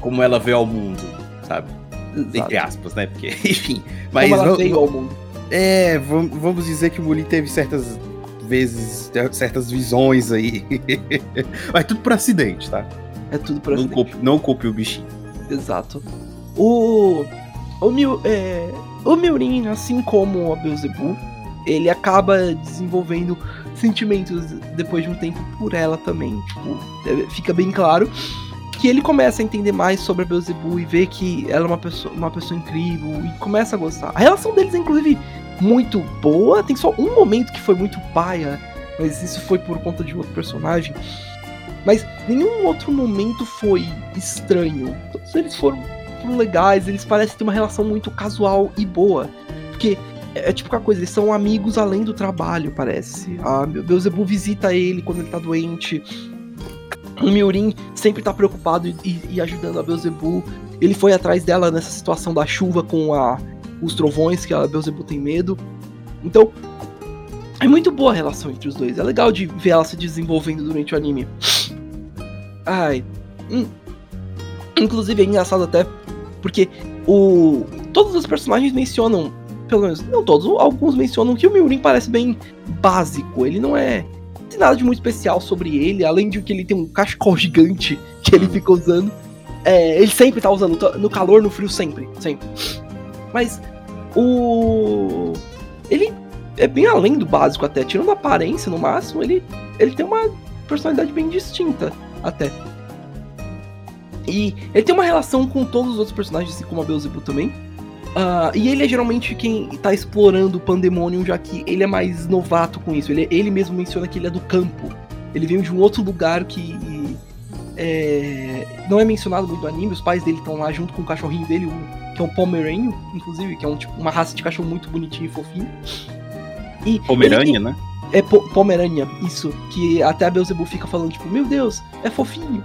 como ela vê ao mundo, sabe? Exato. Entre aspas, né? Porque, <laughs> enfim. Mas como ela veio ao mundo. É, vamos dizer que o Mulin teve certas vezes, certas visões aí. <laughs> Mas tudo por acidente, tá? É tudo por não acidente. Culpe, não culpe o bichinho. Exato. O. O, Mil, é, o Miurin, assim como a Beelzebub, ele acaba desenvolvendo sentimentos depois de um tempo por ela também. Tipo, é, fica bem claro que ele começa a entender mais sobre a Beelzebub e vê que ela é uma pessoa, uma pessoa incrível e começa a gostar. A relação deles é inclusive muito boa, tem só um momento que foi muito paia, mas isso foi por conta de outro personagem. Mas nenhum outro momento foi estranho. Todos eles foram, legais, eles parecem ter uma relação muito casual e boa. Porque é, é tipo a coisa, eles são amigos além do trabalho, parece. A Beelzebub visita ele quando ele tá doente o Miurin sempre tá preocupado e, e, ajudando a Beelzebub. Ele foi atrás dela nessa situação da chuva com a, os trovões, que a Beelzebub tem medo. Então, é muito boa a relação entre os dois. É legal de ver ela se desenvolvendo durante o anime. Ai. Hum. Inclusive é engraçado até porque o todos os personagens mencionam, pelo menos não todos, alguns mencionam que o Miurin parece bem básico. Ele não é tem nada de muito especial sobre ele, além de que ele tem um cachecol gigante que ele fica usando. É, ele sempre tá usando, no calor, no frio, sempre, sempre. Mas o. Ele é bem além do básico até, tirando a aparência no máximo, ele, ele tem uma personalidade bem distinta até. E ele tem uma relação com todos os outros personagens, assim como a Beelzebub também. Uh, e ele é geralmente quem tá explorando o Pandemonium, já que ele é mais novato com isso. Ele, ele mesmo menciona que ele é do campo. Ele veio de um outro lugar que é, não é mencionado muito no anime. Os pais dele estão lá junto com o cachorrinho dele, o, que é um Pomeranian, inclusive, que é um, tipo, uma raça de cachorro muito bonitinho e fofinho. E Pomerânia, né? É po Pomerânia, isso. Que até a Beelzebub fica falando, tipo, meu Deus, é fofinho.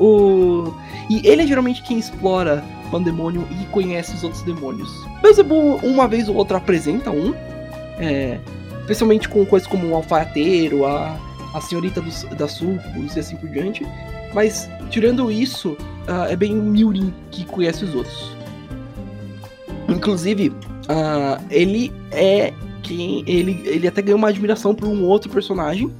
O... E ele é geralmente quem explora pandemônio e conhece os outros demônios. Beelzebub, uma vez ou outra, apresenta um, é, especialmente com coisas como o alfaiateiro, a, a senhorita dos, da Sulcos e assim por diante. Mas, tirando isso, uh, é bem o Miurin que conhece os outros. Inclusive, uh, ele é quem. Ele, ele até ganhou uma admiração por um outro personagem,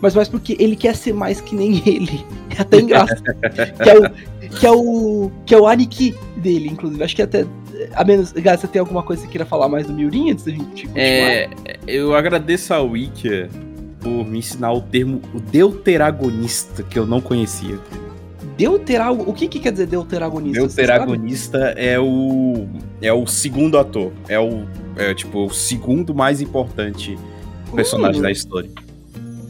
mas mais porque ele quer ser mais que nem <laughs> ele. É até engraçado. <laughs> que, é o, que é o. Que é o Aniki dele, inclusive. Acho que até. A menos. Gás, você tem alguma coisa que você queira falar mais do Miurin antes da gente continuar? É. Eu agradeço a Wiki por me ensinar o termo o deuteragonista, que eu não conhecia. Deuterago... O que, que quer dizer deuteragonista? Deuteragonista é o. É o segundo ator. É o. É, tipo, o segundo mais importante personagem hum. da história.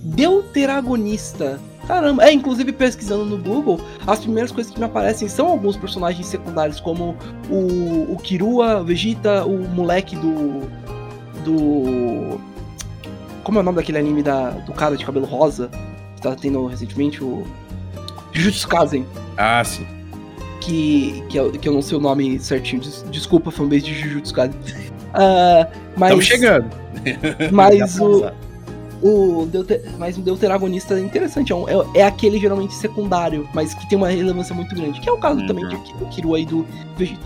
Deuteragonista Caramba, é, inclusive pesquisando no Google, as primeiras coisas que me aparecem são alguns personagens secundários, como o, o Kirua, Vegeta, o moleque do. do. Como é o nome daquele anime da, do cara de cabelo rosa? Que tá tendo recentemente o. Jujutsu Kaisen. Ah, sim. Que, que, eu, que eu não sei o nome certinho. Des, desculpa, fanbase de Jujutsu Kaisen. Uh, <laughs> mas. Estamos chegando. Mas <laughs> o o Deuter, mas o deuteragonista é interessante, é, um, é, é, aquele geralmente secundário, mas que tem uma relevância muito grande, que é o caso uhum. também de, do Kirua e do Vegeta.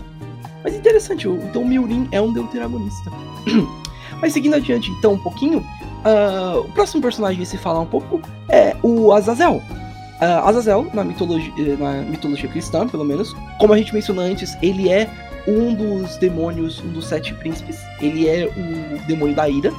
Mas interessante, então o Miurin é um deuteragonista. <clears throat> mas seguindo adiante então um pouquinho, uh, o próximo personagem a se falar um pouco é o Azazel. Uh, Azazel, na mitologia, na mitologia cristã, pelo menos, como a gente mencionou antes, ele é um dos demônios, um dos sete príncipes. Ele é o demônio da ira.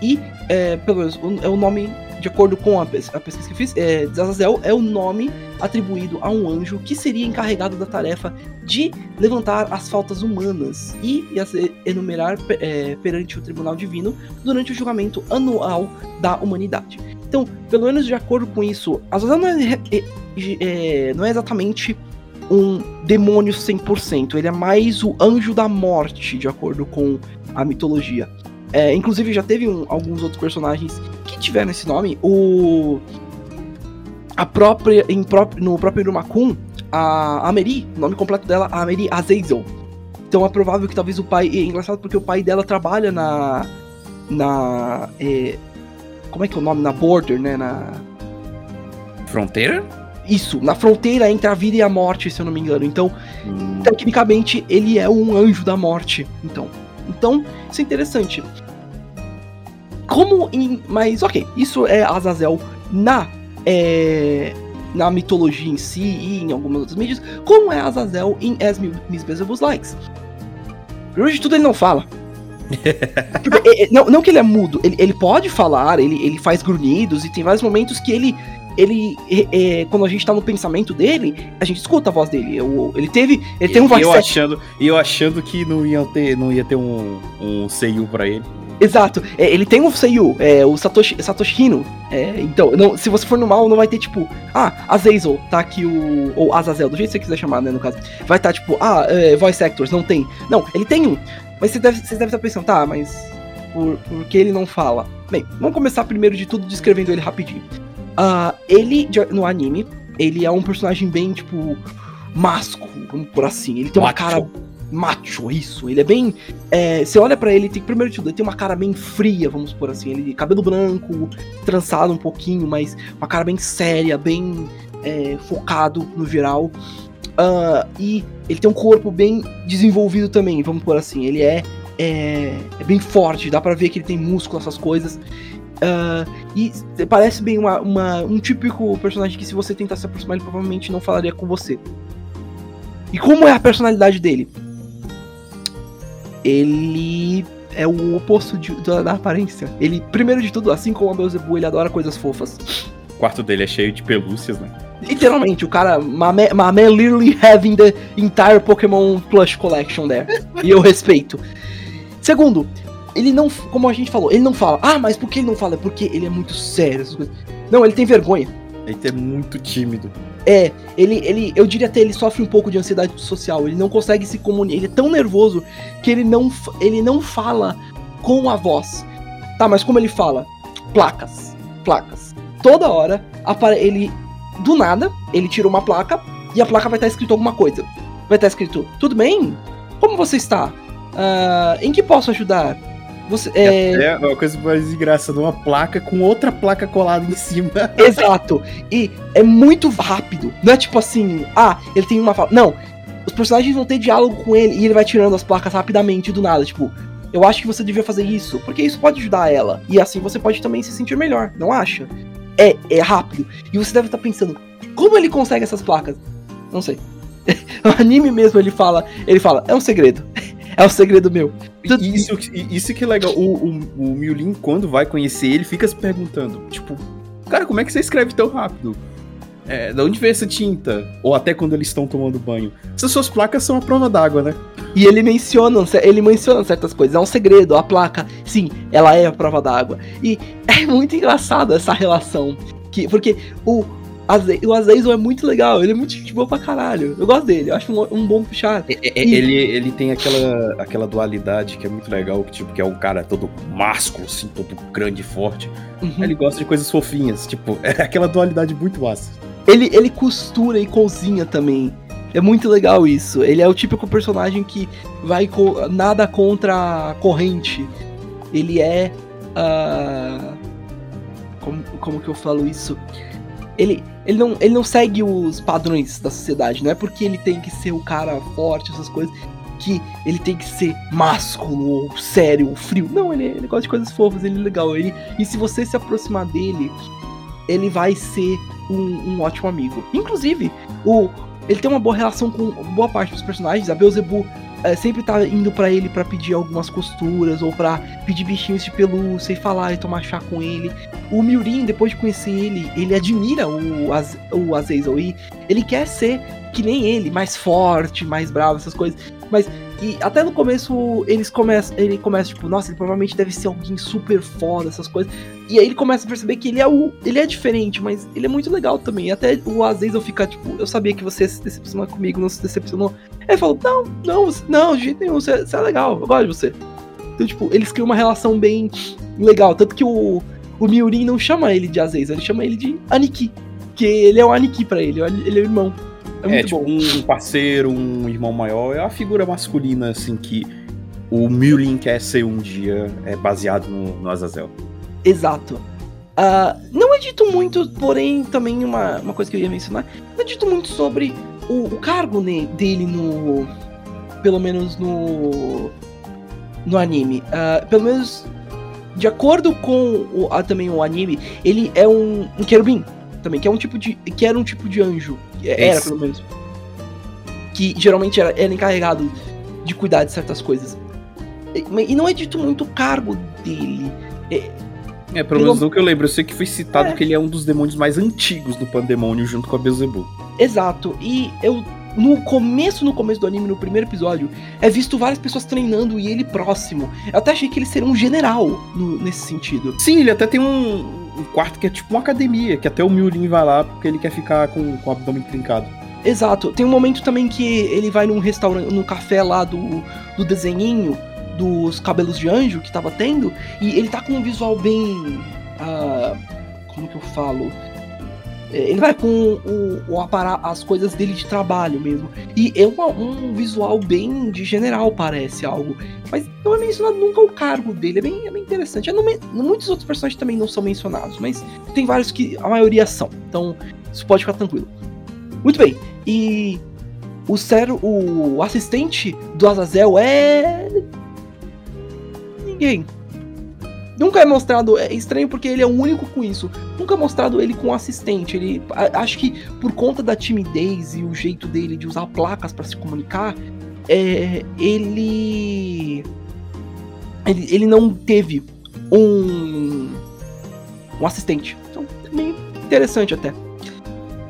E, é, pelo menos, é o nome, de acordo com a, a pesquisa que fiz, é, Azazel é o nome atribuído a um anjo que seria encarregado da tarefa de levantar as faltas humanas e as enumerar é, perante o tribunal divino durante o julgamento anual da humanidade. Então, pelo menos de acordo com isso, Azazel não é, é, é não é exatamente um demônio 100%, ele é mais o anjo da morte, de acordo com a mitologia. É, inclusive já teve um, alguns outros personagens que tiveram esse nome. O a própria em próprio, no próprio Irumakun, a Ameri, o nome completo dela, a Ameri Azazel. Então é provável que talvez o pai, é engraçado porque o pai dela trabalha na na é, como é que é o nome na border, né, na fronteira? Isso, na fronteira entre a vida e a morte, se eu não me engano. Então, hum. tecnicamente, ele é um anjo da morte. Então, então, isso é interessante. Como em. Mas, ok, isso é Azazel na. É, na mitologia em si e em algumas outras mídias, como é Azazel em As Beelzebub's Likes. Primeiro de tudo, ele não fala. <laughs> tipo, é, é, não, não que ele é mudo, ele, ele pode falar, ele, ele faz grunhidos e tem vários momentos que ele ele, é, é, quando a gente tá no pensamento dele, a gente escuta a voz dele. Eu, ele teve, ele tem um voice eu achando, eu achando que não ia ter, não ia ter um, um Seiyu pra ele. Exato, é, ele tem um Seiyu, é, o Satoshi, Satoshi Hino. É, então, não, se você for no mal, não vai ter tipo, ah, Azazel, tá aqui o. Ou Azazel, do jeito que você quiser chamar, né, no caso. Vai estar tá, tipo, ah, é, voice actors, não tem. Não, ele tem um. Mas você deve, você deve estar pensando, tá, mas por, por que ele não fala? Bem, vamos começar primeiro de tudo descrevendo ele rapidinho. Uh, ele, no anime, ele é um personagem bem, tipo, masco, vamos por assim. Ele tem uma cara macho, isso. Ele é bem. É, você olha para ele, tem, primeiro de tudo, ele tem uma cara bem fria, vamos por assim. Ele cabelo branco, trançado um pouquinho, mas uma cara bem séria, bem é, focado no geral. Uh, e ele tem um corpo bem desenvolvido também, vamos por assim. Ele é, é, é bem forte, dá para ver que ele tem músculo, essas coisas. Uh, e parece bem uma, uma, um típico personagem que se você tentar se aproximar, ele provavelmente não falaria com você. E como é a personalidade dele? Ele é o oposto de, da, da, aparência. Ele, primeiro de tudo, assim como o Beelzebub, ele adora coisas fofas. O quarto dele é cheio de pelúcias, né? Literalmente, o cara, man literally having the entire Pokémon Plush Collection there. e eu respeito. Segundo, ele não, como a gente falou, ele não fala. Ah, mas por que ele não fala? É porque ele é muito sério. Não, ele tem vergonha. Ele é muito tímido. É, ele, ele, eu diria até ele sofre um pouco de ansiedade social. Ele não consegue se comunicar. Ele é tão nervoso que ele não, ele não fala com a voz. Tá, mas como ele fala? Placas, placas. Toda hora, ele, do nada, ele tira uma placa e a placa vai estar escrito alguma coisa. Vai estar escrito: Tudo bem? Como você está? Uh, em que posso ajudar? Você, é... é uma coisa mais engraçada, uma placa com outra placa colada em cima. <laughs> Exato. E é muito rápido. Não é tipo assim, ah, ele tem uma fala. Não. Os personagens vão ter diálogo com ele e ele vai tirando as placas rapidamente do nada. Tipo, eu acho que você devia fazer isso, porque isso pode ajudar ela. E assim você pode também se sentir melhor, não acha? É, é rápido. E você deve estar pensando, como ele consegue essas placas? Não sei. <laughs> o anime mesmo ele fala, ele fala, é um segredo. <laughs> É o segredo meu. Isso, isso que é legal. O, o, o Miulin, quando vai conhecer ele, fica se perguntando, tipo, cara, como é que você escreve tão rápido? É, de onde vem essa tinta? Ou até quando eles estão tomando banho. Essas suas placas são a prova d'água, né? E ele menciona, ele menciona certas coisas. É um segredo, a placa, sim, ela é a prova d'água. E é muito engraçado essa relação Que, porque o, Aze o Azazel é muito legal, ele é muito gente boa pra caralho. Eu gosto dele, eu acho um, um bom puxar. É, é, e... ele, ele tem aquela, aquela dualidade que é muito legal, que, tipo, que é um cara todo másculo, assim, todo grande e forte. Uhum. Ele gosta de coisas fofinhas, tipo, <laughs> é aquela dualidade muito massa. Ele, ele costura e cozinha também. É muito legal isso. Ele é o típico personagem que vai co nada contra a corrente. Ele é. Uh... Como, como que eu falo isso? Ele, ele, não, ele não segue os padrões da sociedade. Não é porque ele tem que ser o cara forte, essas coisas, que ele tem que ser másculo, ou sério, ou frio. Não, ele, ele gosta de coisas fofas, ele é legal. Ele, e se você se aproximar dele, ele vai ser um, um ótimo amigo. Inclusive, o, ele tem uma boa relação com boa parte dos personagens. A Beelzebub sempre tá indo para ele para pedir algumas costuras ou para pedir bichinhos de pelúcia e falar e tomar chá com ele. O Miurin, depois de conhecer ele, ele admira o, Az o Azazel e ele quer ser que nem ele, mais forte, mais bravo, essas coisas. Mas e até no começo eles começam, ele começa tipo, nossa, ele provavelmente deve ser alguém super foda, essas coisas. E aí ele começa a perceber que ele é o, ele é diferente, mas ele é muito legal também. Até o Azazel fica tipo, eu sabia que você se decepcionou comigo, não se decepcionou. Ele falou, não, não, não, de jeito nenhum, você, você é legal, eu gosto de você. Então, tipo, eles criam uma relação bem legal, tanto que o o Miurin não chama ele de Azazel, ele chama ele de Aniki, que ele é um Aniki para ele, ele é o irmão. É, é, tipo, bom. um parceiro, um irmão maior, é a figura masculina, assim, que o Murin quer ser um dia é baseado no, no Azazel. Exato. Uh, não é dito muito, porém, também uma, uma coisa que eu ia mencionar, não é dito muito sobre o, o cargo ne, dele no. Pelo menos no. No anime. Uh, pelo menos, de acordo com o, uh, também o anime, ele é um, um querubim também, que é um tipo de. que era um tipo de anjo. Era, Esse. pelo menos. Que geralmente era, era encarregado de cuidar de certas coisas. E, e não é dito muito o cargo dele. É, é pelo menos não que eu lembro. Eu sei que foi citado é. que ele é um dos demônios mais antigos do Pandemônio, junto com a Beelzebub. Exato. E eu no começo, no começo do anime, no primeiro episódio, é visto várias pessoas treinando e ele próximo. Eu até achei que ele seria um general no, nesse sentido. Sim, ele até tem um, um quarto que é tipo uma academia, que até o Miurin vai lá porque ele quer ficar com, com o abdômen trincado. Exato. Tem um momento também que ele vai num restaurante, num café lá do, do desenhinho dos cabelos de anjo que tava tendo, e ele tá com um visual bem. Uh, como que eu falo? Ele vai com o, o as coisas dele de trabalho mesmo. E é uma, um visual bem de general, parece algo. Mas não é mencionado nunca o cargo dele. É bem, é bem interessante. É, muitos outros personagens também não são mencionados, mas tem vários que a maioria são. Então, isso pode ficar tranquilo. Muito bem. E o Zero, o assistente do Azazel é. Ninguém. Nunca é mostrado, é estranho porque ele é o único com isso. Nunca é mostrado ele com assistente. Ele acho que por conta da timidez e o jeito dele de usar placas para se comunicar, é, ele, ele ele não teve um um assistente. Então, é bem interessante até.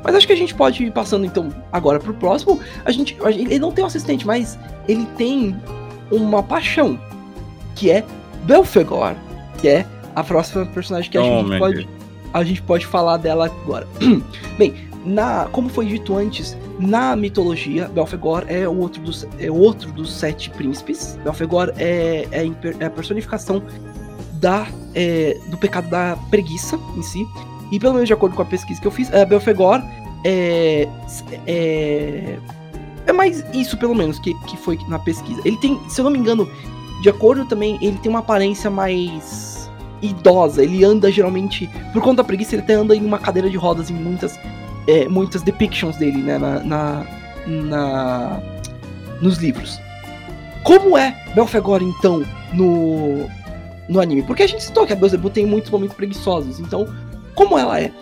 Mas acho que a gente pode ir passando então agora pro próximo. A a gente ele não tem um assistente, mas ele tem uma paixão, que é Belfegor que é a próxima personagem que a, oh, gente, pode, a gente pode falar dela agora. <clears throat> Bem, na, como foi dito antes, na mitologia, Belfegor é outro dos, é outro dos sete príncipes. Belfegor é, é, é a personificação da, é, do pecado da preguiça em si. E pelo menos de acordo com a pesquisa que eu fiz, é, Belfegor é, é, é mais isso, pelo menos, que, que foi na pesquisa. Ele tem, se eu não me engano, de acordo também, ele tem uma aparência mais idosa. Ele anda geralmente, por conta da preguiça, ele até anda em uma cadeira de rodas em muitas, é, muitas depictions dele, né, na, na, na, nos livros. Como é Belfegor, então, no, no anime? Porque a gente citou que a Beelzebub tem muitos momentos preguiçosos, então, como ela é?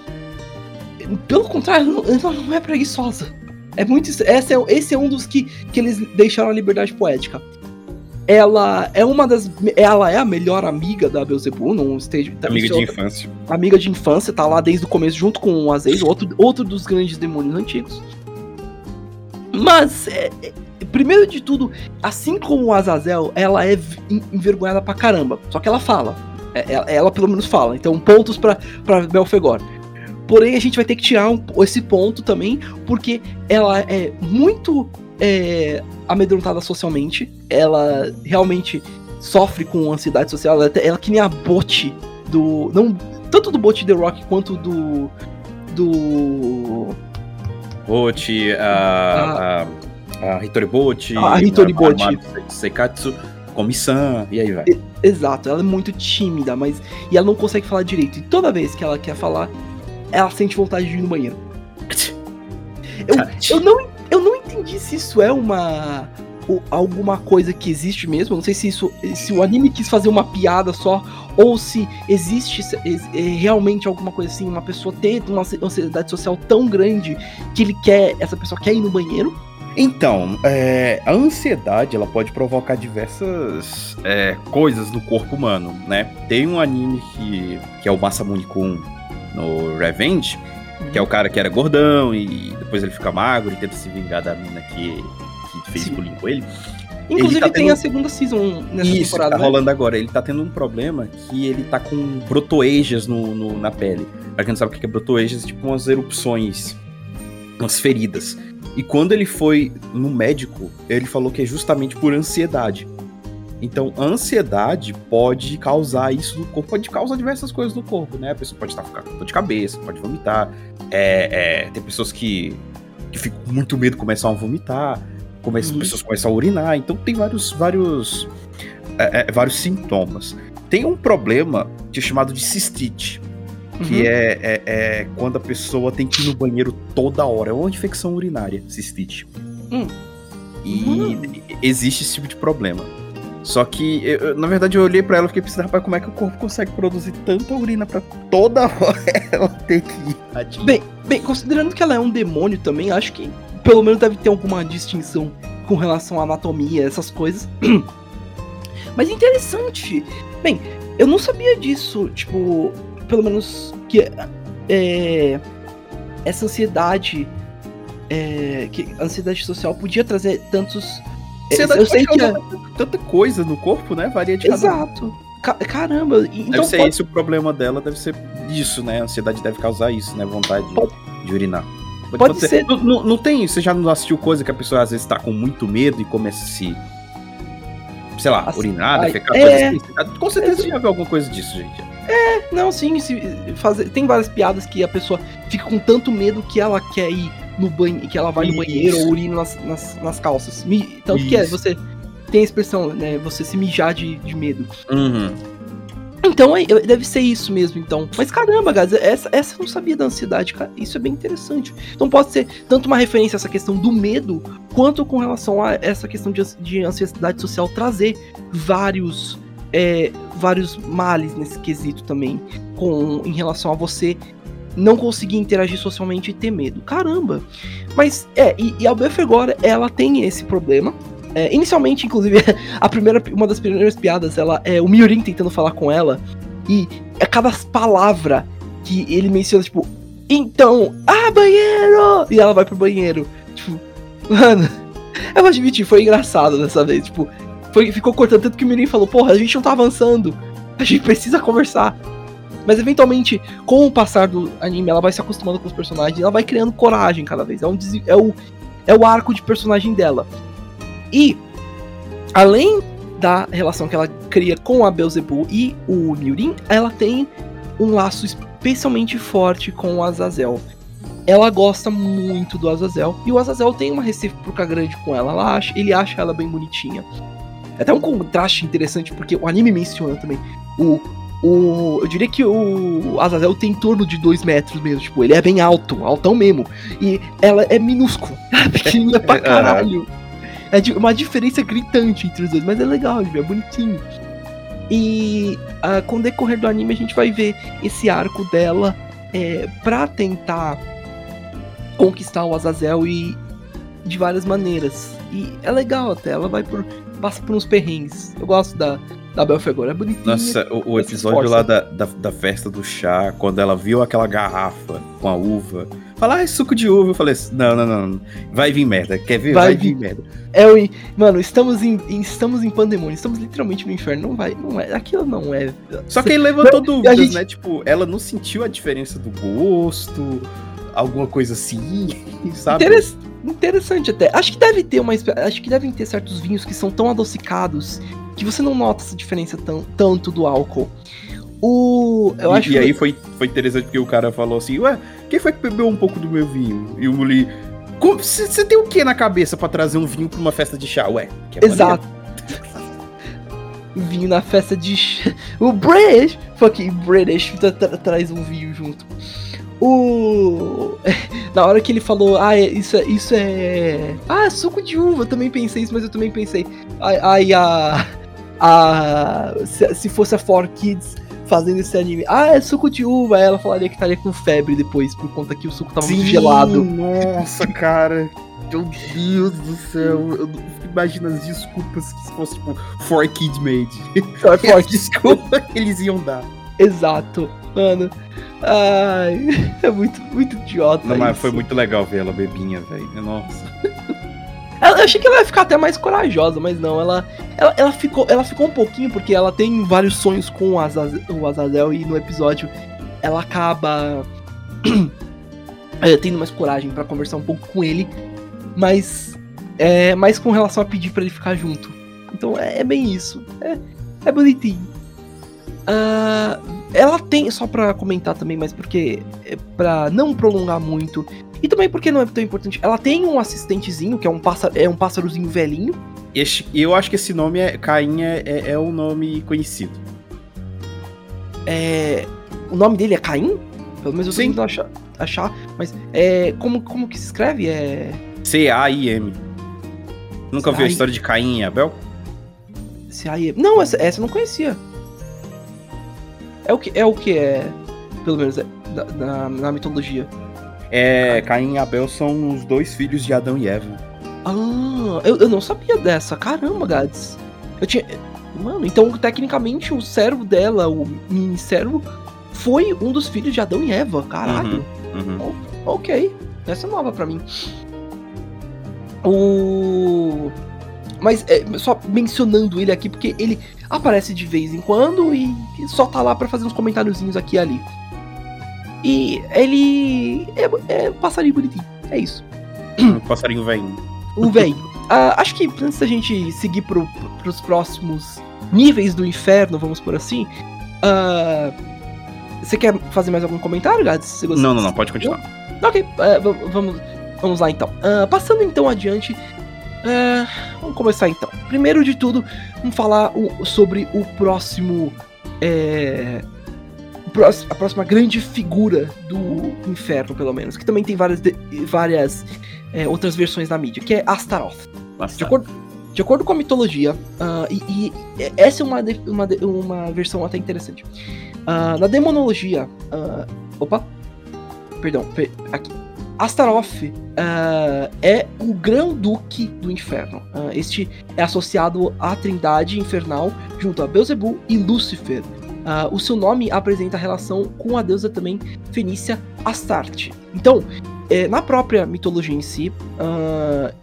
Pelo contrário, ela não é preguiçosa. É muito. Esse é, esse é um dos que, que eles deixaram a liberdade poética ela é uma das. Ela é a melhor amiga da Beelzebub, num stage. Tá, amiga de infância. Amiga de infância, tá lá desde o começo, junto com o Azazel, outro, outro dos grandes demônios antigos. Mas, é, é, primeiro de tudo, assim como o Azazel, ela é envergonhada pra caramba. Só que ela fala. É, ela, ela, pelo menos fala. Então, pontos pra, pra Belfegor. Porém, a gente vai ter que tirar um, esse ponto também, porque ela é muito é, amedrontada socialmente. Ela realmente sofre com ansiedade social. Ela, ela que nem a bot do. Não, tanto do bot The Rock quanto do. Do. Bot, a. a... A Hitori Bot, a Hitori Bot, Seikatsu, Comissão, e aí vai. Exato, ela é muito tímida, mas. E ela não consegue falar direito. E toda vez que ela quer falar, ela sente vontade de ir no banheiro. <laughs> Eu, eu, não, eu não entendi se isso é uma. alguma coisa que existe mesmo. Não sei se isso. Se o anime quis fazer uma piada só. Ou se existe é, realmente alguma coisa assim, uma pessoa ter uma ansiedade social tão grande que ele quer. Essa pessoa quer ir no banheiro. Então, é, a ansiedade ela pode provocar diversas é, coisas no corpo humano, né? Tem um anime que, que é o Masamune Kun no Revenge, que é o cara que era gordão e depois ele fica magro e tenta se vingar da mina que, que fez Sim. bullying com ele. Inclusive tá tem tendo... a segunda season nessa Isso, temporada. tá né? rolando agora. Ele tá tendo um problema que ele tá com brotoejas no, no, na pele. Pra quem não sabe o que é brotoejas, é tipo umas erupções, umas feridas. E quando ele foi no médico, ele falou que é justamente por ansiedade. Então, a ansiedade pode causar isso no corpo, pode causar diversas coisas no corpo, né? A pessoa pode estar ficando com dor de cabeça, pode vomitar. É, é, tem pessoas que, que ficam com muito medo começam a vomitar, começam, uhum. pessoas começam a urinar. Então, tem vários, vários, é, é vários sintomas. Tem um problema que é chamado de cistite, que uhum. é, é, é, quando a pessoa tem que ir no banheiro toda hora. É uma infecção urinária, cistite. Hum. E uhum. existe esse tipo de problema. Só que, eu, na verdade, eu olhei para ela e fiquei pensando, rapaz, como é que o corpo consegue produzir tanta urina para toda <laughs> hora ela ter que ir? Bem, bem, considerando que ela é um demônio também, acho que pelo menos deve ter alguma distinção com relação à anatomia, essas coisas. <clears throat> Mas interessante. Bem, eu não sabia disso, tipo, pelo menos que é, essa ansiedade, é, que a ansiedade social podia trazer tantos Ansiedade eu sei que é... tanta coisa no corpo, né? Varia de Exato. Ca caramba. Então deve ser pode... esse o problema dela, deve ser isso, né? A ansiedade deve causar isso, né? Vontade pode... de urinar. Pode, pode ser. ser. Não, não, não, tem. Você já não assistiu coisa que a pessoa às vezes tá com muito medo e começa a se. Sei lá, assim, urinar, defecar, é... coisa assim. Com certeza você já viu alguma coisa disso, gente. É, não, sim. Se, fazer, tem várias piadas que a pessoa fica com tanto medo que ela quer ir no banho, que ela vai Isso. no banheiro ou urina nas, nas, nas calças. Mi, tanto Isso. que é, você tem a expressão, né? Você se mijar de, de medo. Uhum. Então é, deve ser isso mesmo, então. Mas caramba, guys, essa, essa eu não sabia da ansiedade, cara. Isso é bem interessante. Então pode ser tanto uma referência a essa questão do medo, quanto com relação a essa questão de, de ansiedade social trazer vários. É, vários males nesse quesito também, com em relação a você não conseguir interagir socialmente e ter medo. Caramba! Mas, é, e, e a Belfegor, ela tem esse problema. É, inicialmente, inclusive, <laughs> a primeira, uma das primeiras piadas, ela é o Miorin tentando falar com ela. E a cada palavra que ele menciona, tipo, então, ah, banheiro! E ela vai pro banheiro. Tipo, mano, <laughs> eu vou admitir, foi engraçado dessa vez. Tipo, foi, ficou cortando tanto que o Mirim falou, porra, a gente não tá avançando. A gente precisa conversar. Mas eventualmente, com o passar do anime, ela vai se acostumando com os personagens, ela vai criando coragem cada vez. É, um, é, o, é o arco de personagem dela. E, além da relação que ela cria com a Beelzebub e o Miurin, ela tem um laço especialmente forte com o Azazel. Ela gosta muito do Azazel e o Azazel tem uma recíproca grande com ela. ela acha, ele acha ela bem bonitinha. É até um contraste interessante porque o anime menciona também o o, eu diria que o Azazel tem em torno de 2 metros mesmo. Tipo, ele é bem alto, altão mesmo. E ela é minúscula, <laughs> é pequenininha pra caralho. É uma diferença gritante entre os dois, mas é legal é bonitinho. E uh, com o decorrer do anime a gente vai ver esse arco dela é, pra tentar conquistar o Azazel e de várias maneiras. E é legal até, ela vai por. passa por uns perrengues. Eu gosto da, da Belfegor. É bonitinho. Nossa, o, o episódio lá da, da, da, festa do chá, quando ela viu aquela garrafa com a uva, falar, ah, é suco de uva. Eu falei assim, não, não, não, vai vir merda. Quer ver? Vai, vai vir. vir merda. É o. Mano, estamos em, estamos em pandemônio, estamos literalmente no inferno. Não vai, não é. Aquilo não é. Só que ele levantou dúvidas, gente... né? Tipo, ela não sentiu a diferença do gosto, alguma coisa assim, <laughs> sabe? Interess... Interessante até. Acho que deve ter uma. Acho que devem ter certos vinhos que são tão adocicados que você não nota essa diferença tão, tanto do álcool. O. Eu e, acho e que... aí foi, foi interessante porque o cara falou assim: Ué, quem foi que bebeu um pouco do meu vinho? E o Muli. Você tem o que na cabeça para trazer um vinho pra uma festa de chá? Ué, que é Exato. vinho na festa de chá. O British, fucking British, tra tra traz um vinho junto. O. <laughs> Na hora que ele falou, ah, é, isso, é, isso é. Ah, suco de uva, eu também pensei isso, mas eu também pensei. Aí a. a se, se fosse a 4Kids fazendo esse anime. Ah, é suco de uva. Aí ela falaria que estaria com febre depois, por conta que o suco tava Sim, muito gelado. Nossa, cara. Meu Deus do céu. Eu imagino as desculpas que se fosse tipo For Kid Made. For <laughs> desculpa que eles iam dar. Exato. Mano. Ai, <laughs> é muito, muito idiota. Não, mas foi muito legal ver ela bebinha, velho. Nossa. Eu achei que ela ia ficar até mais corajosa, mas não, ela, ela, ela, ficou, ela ficou um pouquinho, porque ela tem vários sonhos com o, Azazel, o Azazel e no episódio ela acaba <clears throat> tendo mais coragem para conversar um pouco com ele, mas é mais com relação a pedir para ele ficar junto. Então é, é bem isso. É, é bonitinho. Uh, ela tem, só pra comentar também, mas porque. É pra não prolongar muito. E também porque não é tão importante. Ela tem um assistentezinho, que é um, pássaro, é um pássarozinho velhinho. E eu acho que esse nome é. Caim é, é, um nome conhecido. É. O nome dele é Caim? Pelo menos eu Sim. tentando achar, achar. Mas é. Como, como que se escreve? É. C-A-I-M. Nunca ouviu a história de Caim e Abel? C-A-I-M. Não, essa, essa eu não conhecia. É o que é, o que é pelo menos, é, na, na mitologia. É, Caim e Abel são os dois filhos de Adão e Eva. Ah, eu, eu não sabia dessa. Caramba, Gads. Eu tinha. Mano, então tecnicamente o servo dela, o mini servo, foi um dos filhos de Adão e Eva. Caralho. Uhum, uhum. ok. Essa é nova pra mim. O. Mas é, só mencionando ele aqui, porque ele aparece de vez em quando e só tá lá para fazer uns comentáriozinhos aqui e ali. E ele é, é um passarinho bonitinho, é isso. Um passarinho velho. O velho. uh, acho que antes da gente seguir pro, pros próximos níveis do inferno, vamos por assim. Uh, você quer fazer mais algum comentário, Gads? Não, não, não, pode continuar. Ok, uh, vamos, vamos lá então. passando então adiante, Uh, vamos começar então. Primeiro de tudo, vamos falar o, sobre o próximo. É, a próxima grande figura do inferno, pelo menos. Que também tem várias, várias é, outras versões na mídia, que é Astaroth. De acordo, de acordo com a mitologia, uh, e, e, essa é uma, uma, uma versão até interessante. Uh, na demonologia. Uh, opa! Perdão, aqui. Astaroth uh, é o Grão-Duque do Inferno. Uh, este é associado à Trindade Infernal junto a Beelzebub e Lúcifer. Uh, o seu nome apresenta relação com a deusa também fenícia Astarte. Então, na própria mitologia em si,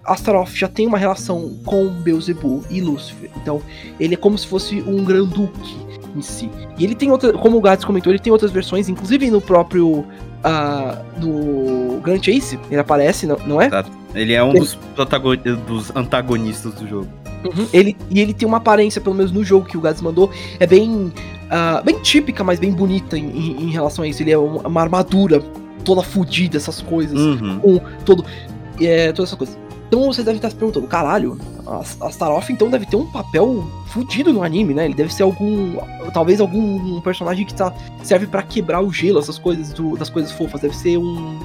Astaroth já tem uma relação com Beelzebub e Lúcifer. Então, ele é como se fosse um Grão-Duque em si. E ele tem outra, como o Gats comentou, ele tem outras versões, inclusive no próprio uh, do Grand Chase, ele aparece, não, não é? Ele é um dos, dos antagonistas do jogo. Uhum. Ele, e ele tem uma aparência, pelo menos no jogo que o Gads mandou, é bem, uh, bem típica, mas bem bonita em, em, em, relação a isso. Ele é uma armadura toda fodida, essas coisas, uhum. com todo, é, todas essas coisas. Então você deve estar se perguntando, caralho, Astaroth então deve ter um papel fudido no anime, né? Ele deve ser algum. Talvez algum personagem que tá, serve para quebrar o gelo, essas coisas do, das coisas fofas. Deve ser um.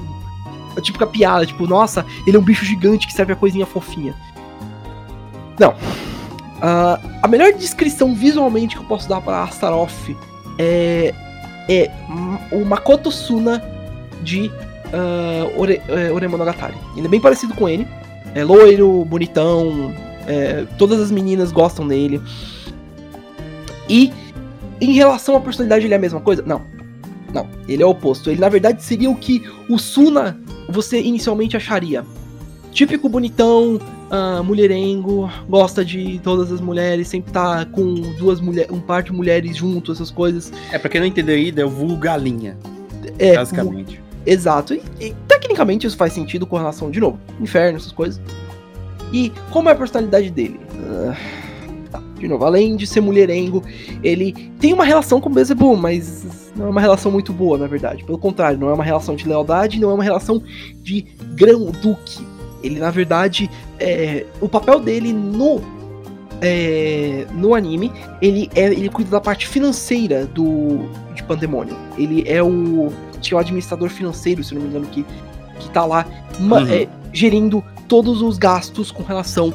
A típica piada, tipo, nossa, ele é um bicho gigante que serve a coisinha fofinha. Não. Uh, a melhor descrição visualmente que eu posso dar para Astaroth é. É o Makoto Suna de uh, Ore, Oremonogatari. Ele é bem parecido com ele. É loiro, bonitão, é, todas as meninas gostam dele. E em relação à personalidade, ele é a mesma coisa? Não. Não, ele é o oposto. Ele, na verdade, seria o que o Suna você inicialmente acharia. Típico bonitão, uh, mulherengo, gosta de todas as mulheres, sempre tá com duas mulheres, um par de mulheres junto, essas coisas. É, pra quem não entendeu ainda, é o vulgo galinha. É, basicamente. Exato. E, e, tecnicamente isso faz sentido com relação, de novo, inferno, essas coisas. E como é a personalidade dele? Uh, tá, de novo, além de ser mulherengo, ele tem uma relação com Beelzebub, mas não é uma relação muito boa, na verdade. Pelo contrário, não é uma relação de lealdade, não é uma relação de grão-duque. Ele, na verdade, é, o papel dele no é, no anime, ele, é, ele cuida da parte financeira do de Pandemônio. Ele é o, é o administrador financeiro, se não me engano, que, que tá lá uhum. é, gerindo todos os gastos com relação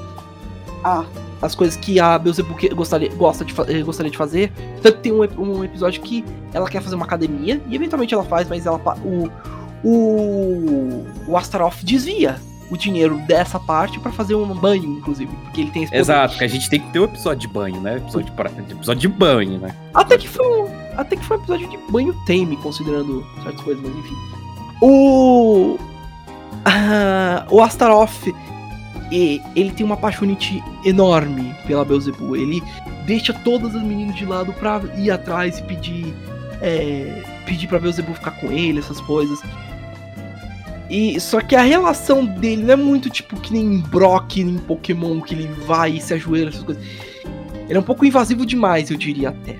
a as coisas que a Beelzebub gostaria, gosta de, eh, gostaria de fazer. Tanto que tem um, um, episódio que ela quer fazer uma academia, e eventualmente ela faz, mas ela, o, o, o Astaroth desvia o dinheiro dessa parte para fazer um banho, inclusive. Porque ele tem esse Exato, porque a gente tem que ter um episódio de banho, né? Episódio de, episódio de banho, né? Até que foi um, até que foi um episódio de banho tame, considerando certas coisas, mas enfim. O. Uh, o Astaroth ele tem uma paixonite enorme pela Beelzebub. Ele deixa todas as meninas de lado pra ir atrás e pedir. É, pedir pra Beelzebub ficar com ele, essas coisas. E, só que a relação dele não é muito tipo que nem Brock, nem Pokémon, que ele vai e se ajoelha, essas coisas. Ele é um pouco invasivo demais, eu diria até.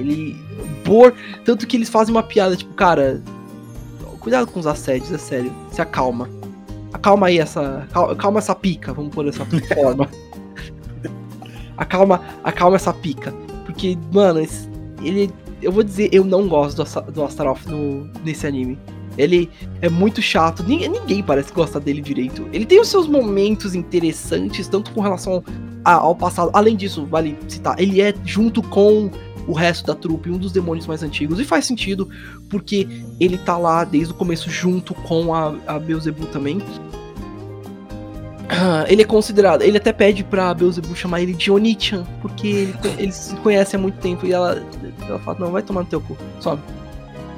Ele. Bor. Tanto que eles fazem uma piada, tipo, cara. Cuidado com os assédios, é sério. Se acalma acalma aí essa. Calma essa pica, vamos pôr dessa <laughs> forma. acalma, acalma essa pica. Porque, mano, ele. Eu vou dizer, eu não gosto do, do Astaroth no, nesse anime. Ele é muito chato, ninguém, ninguém parece gostar dele direito. Ele tem os seus momentos interessantes, tanto com relação a, ao passado. Além disso, vale citar, ele é junto com o resto da trupe, um dos demônios mais antigos. E faz sentido, porque ele tá lá desde o começo junto com a, a Beelzebub também. Uh, ele é considerado, ele até pede pra Beelzebub chamar ele de Onichan, porque ele, eles se conhecem há muito tempo e ela, ela fala, não, vai tomar no teu cu, sobe.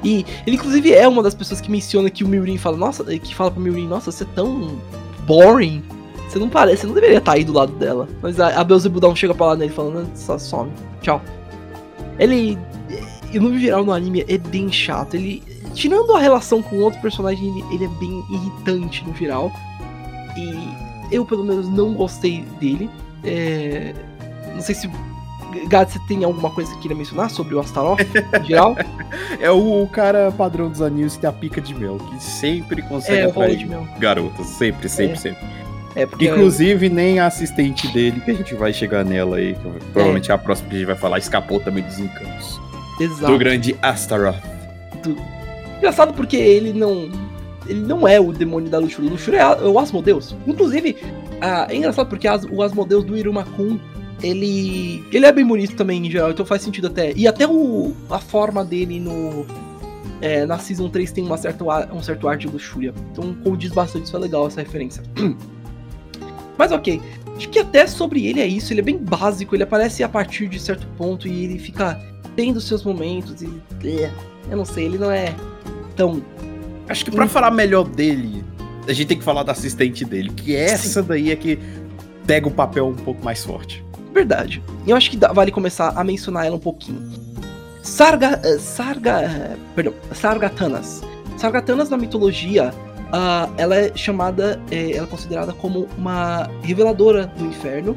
E ele inclusive é uma das pessoas que menciona que o Mirin fala, nossa, que fala pro Mirin, nossa, você é tão boring. Você não parece, você não deveria estar tá aí do lado dela. Mas a, a Beelzebub dá um chega pra lá nele falando, só some, tchau. Ele, no geral, no anime é bem chato. Ele, tirando a relação com outro personagem, ele, ele é bem irritante no geral. E eu, pelo menos, não gostei dele. É, não sei se Gad, você tem alguma coisa que queira mencionar sobre o Astaroth em geral? <laughs> é o, cara padrão dos animes que tem a pica de mel, que sempre consegue é, atrair garotas. Sempre, sempre, é. sempre. É porque... Inclusive, nem a assistente dele, que a gente vai chegar nela aí, que provavelmente é. a próxima que a gente vai falar, escapou também dos encantos. Exato. Do grande Astaroth. Do... Engraçado porque ele não. Ele não é o demônio da luxúria. O luxúria é o Asmodeus. Inclusive, ah, é engraçado porque as, o Asmodeus do Irumakun, ele. Ele é bem bonito também em geral, então faz sentido até. E até o, a forma dele no. É, na Season 3 tem uma certa, um certo ar de luxúria. Então condiz bastante, isso é legal essa referência. <clears throat> Mas ok. Acho que até sobre ele é isso, ele é bem básico, ele aparece a partir de certo ponto e ele fica tendo seus momentos e. É, eu não sei, ele não é tão. Acho que para falar melhor dele, a gente tem que falar da assistente dele, que é essa Sim. daí é que pega o papel um pouco mais forte. Verdade. Eu acho que vale começar a mencionar ela um pouquinho. Sarga. Eh, Sarga. Eh, perdão. Sargatanas. Sargatanas na mitologia uh, ela é chamada, é, ela é considerada como uma reveladora do inferno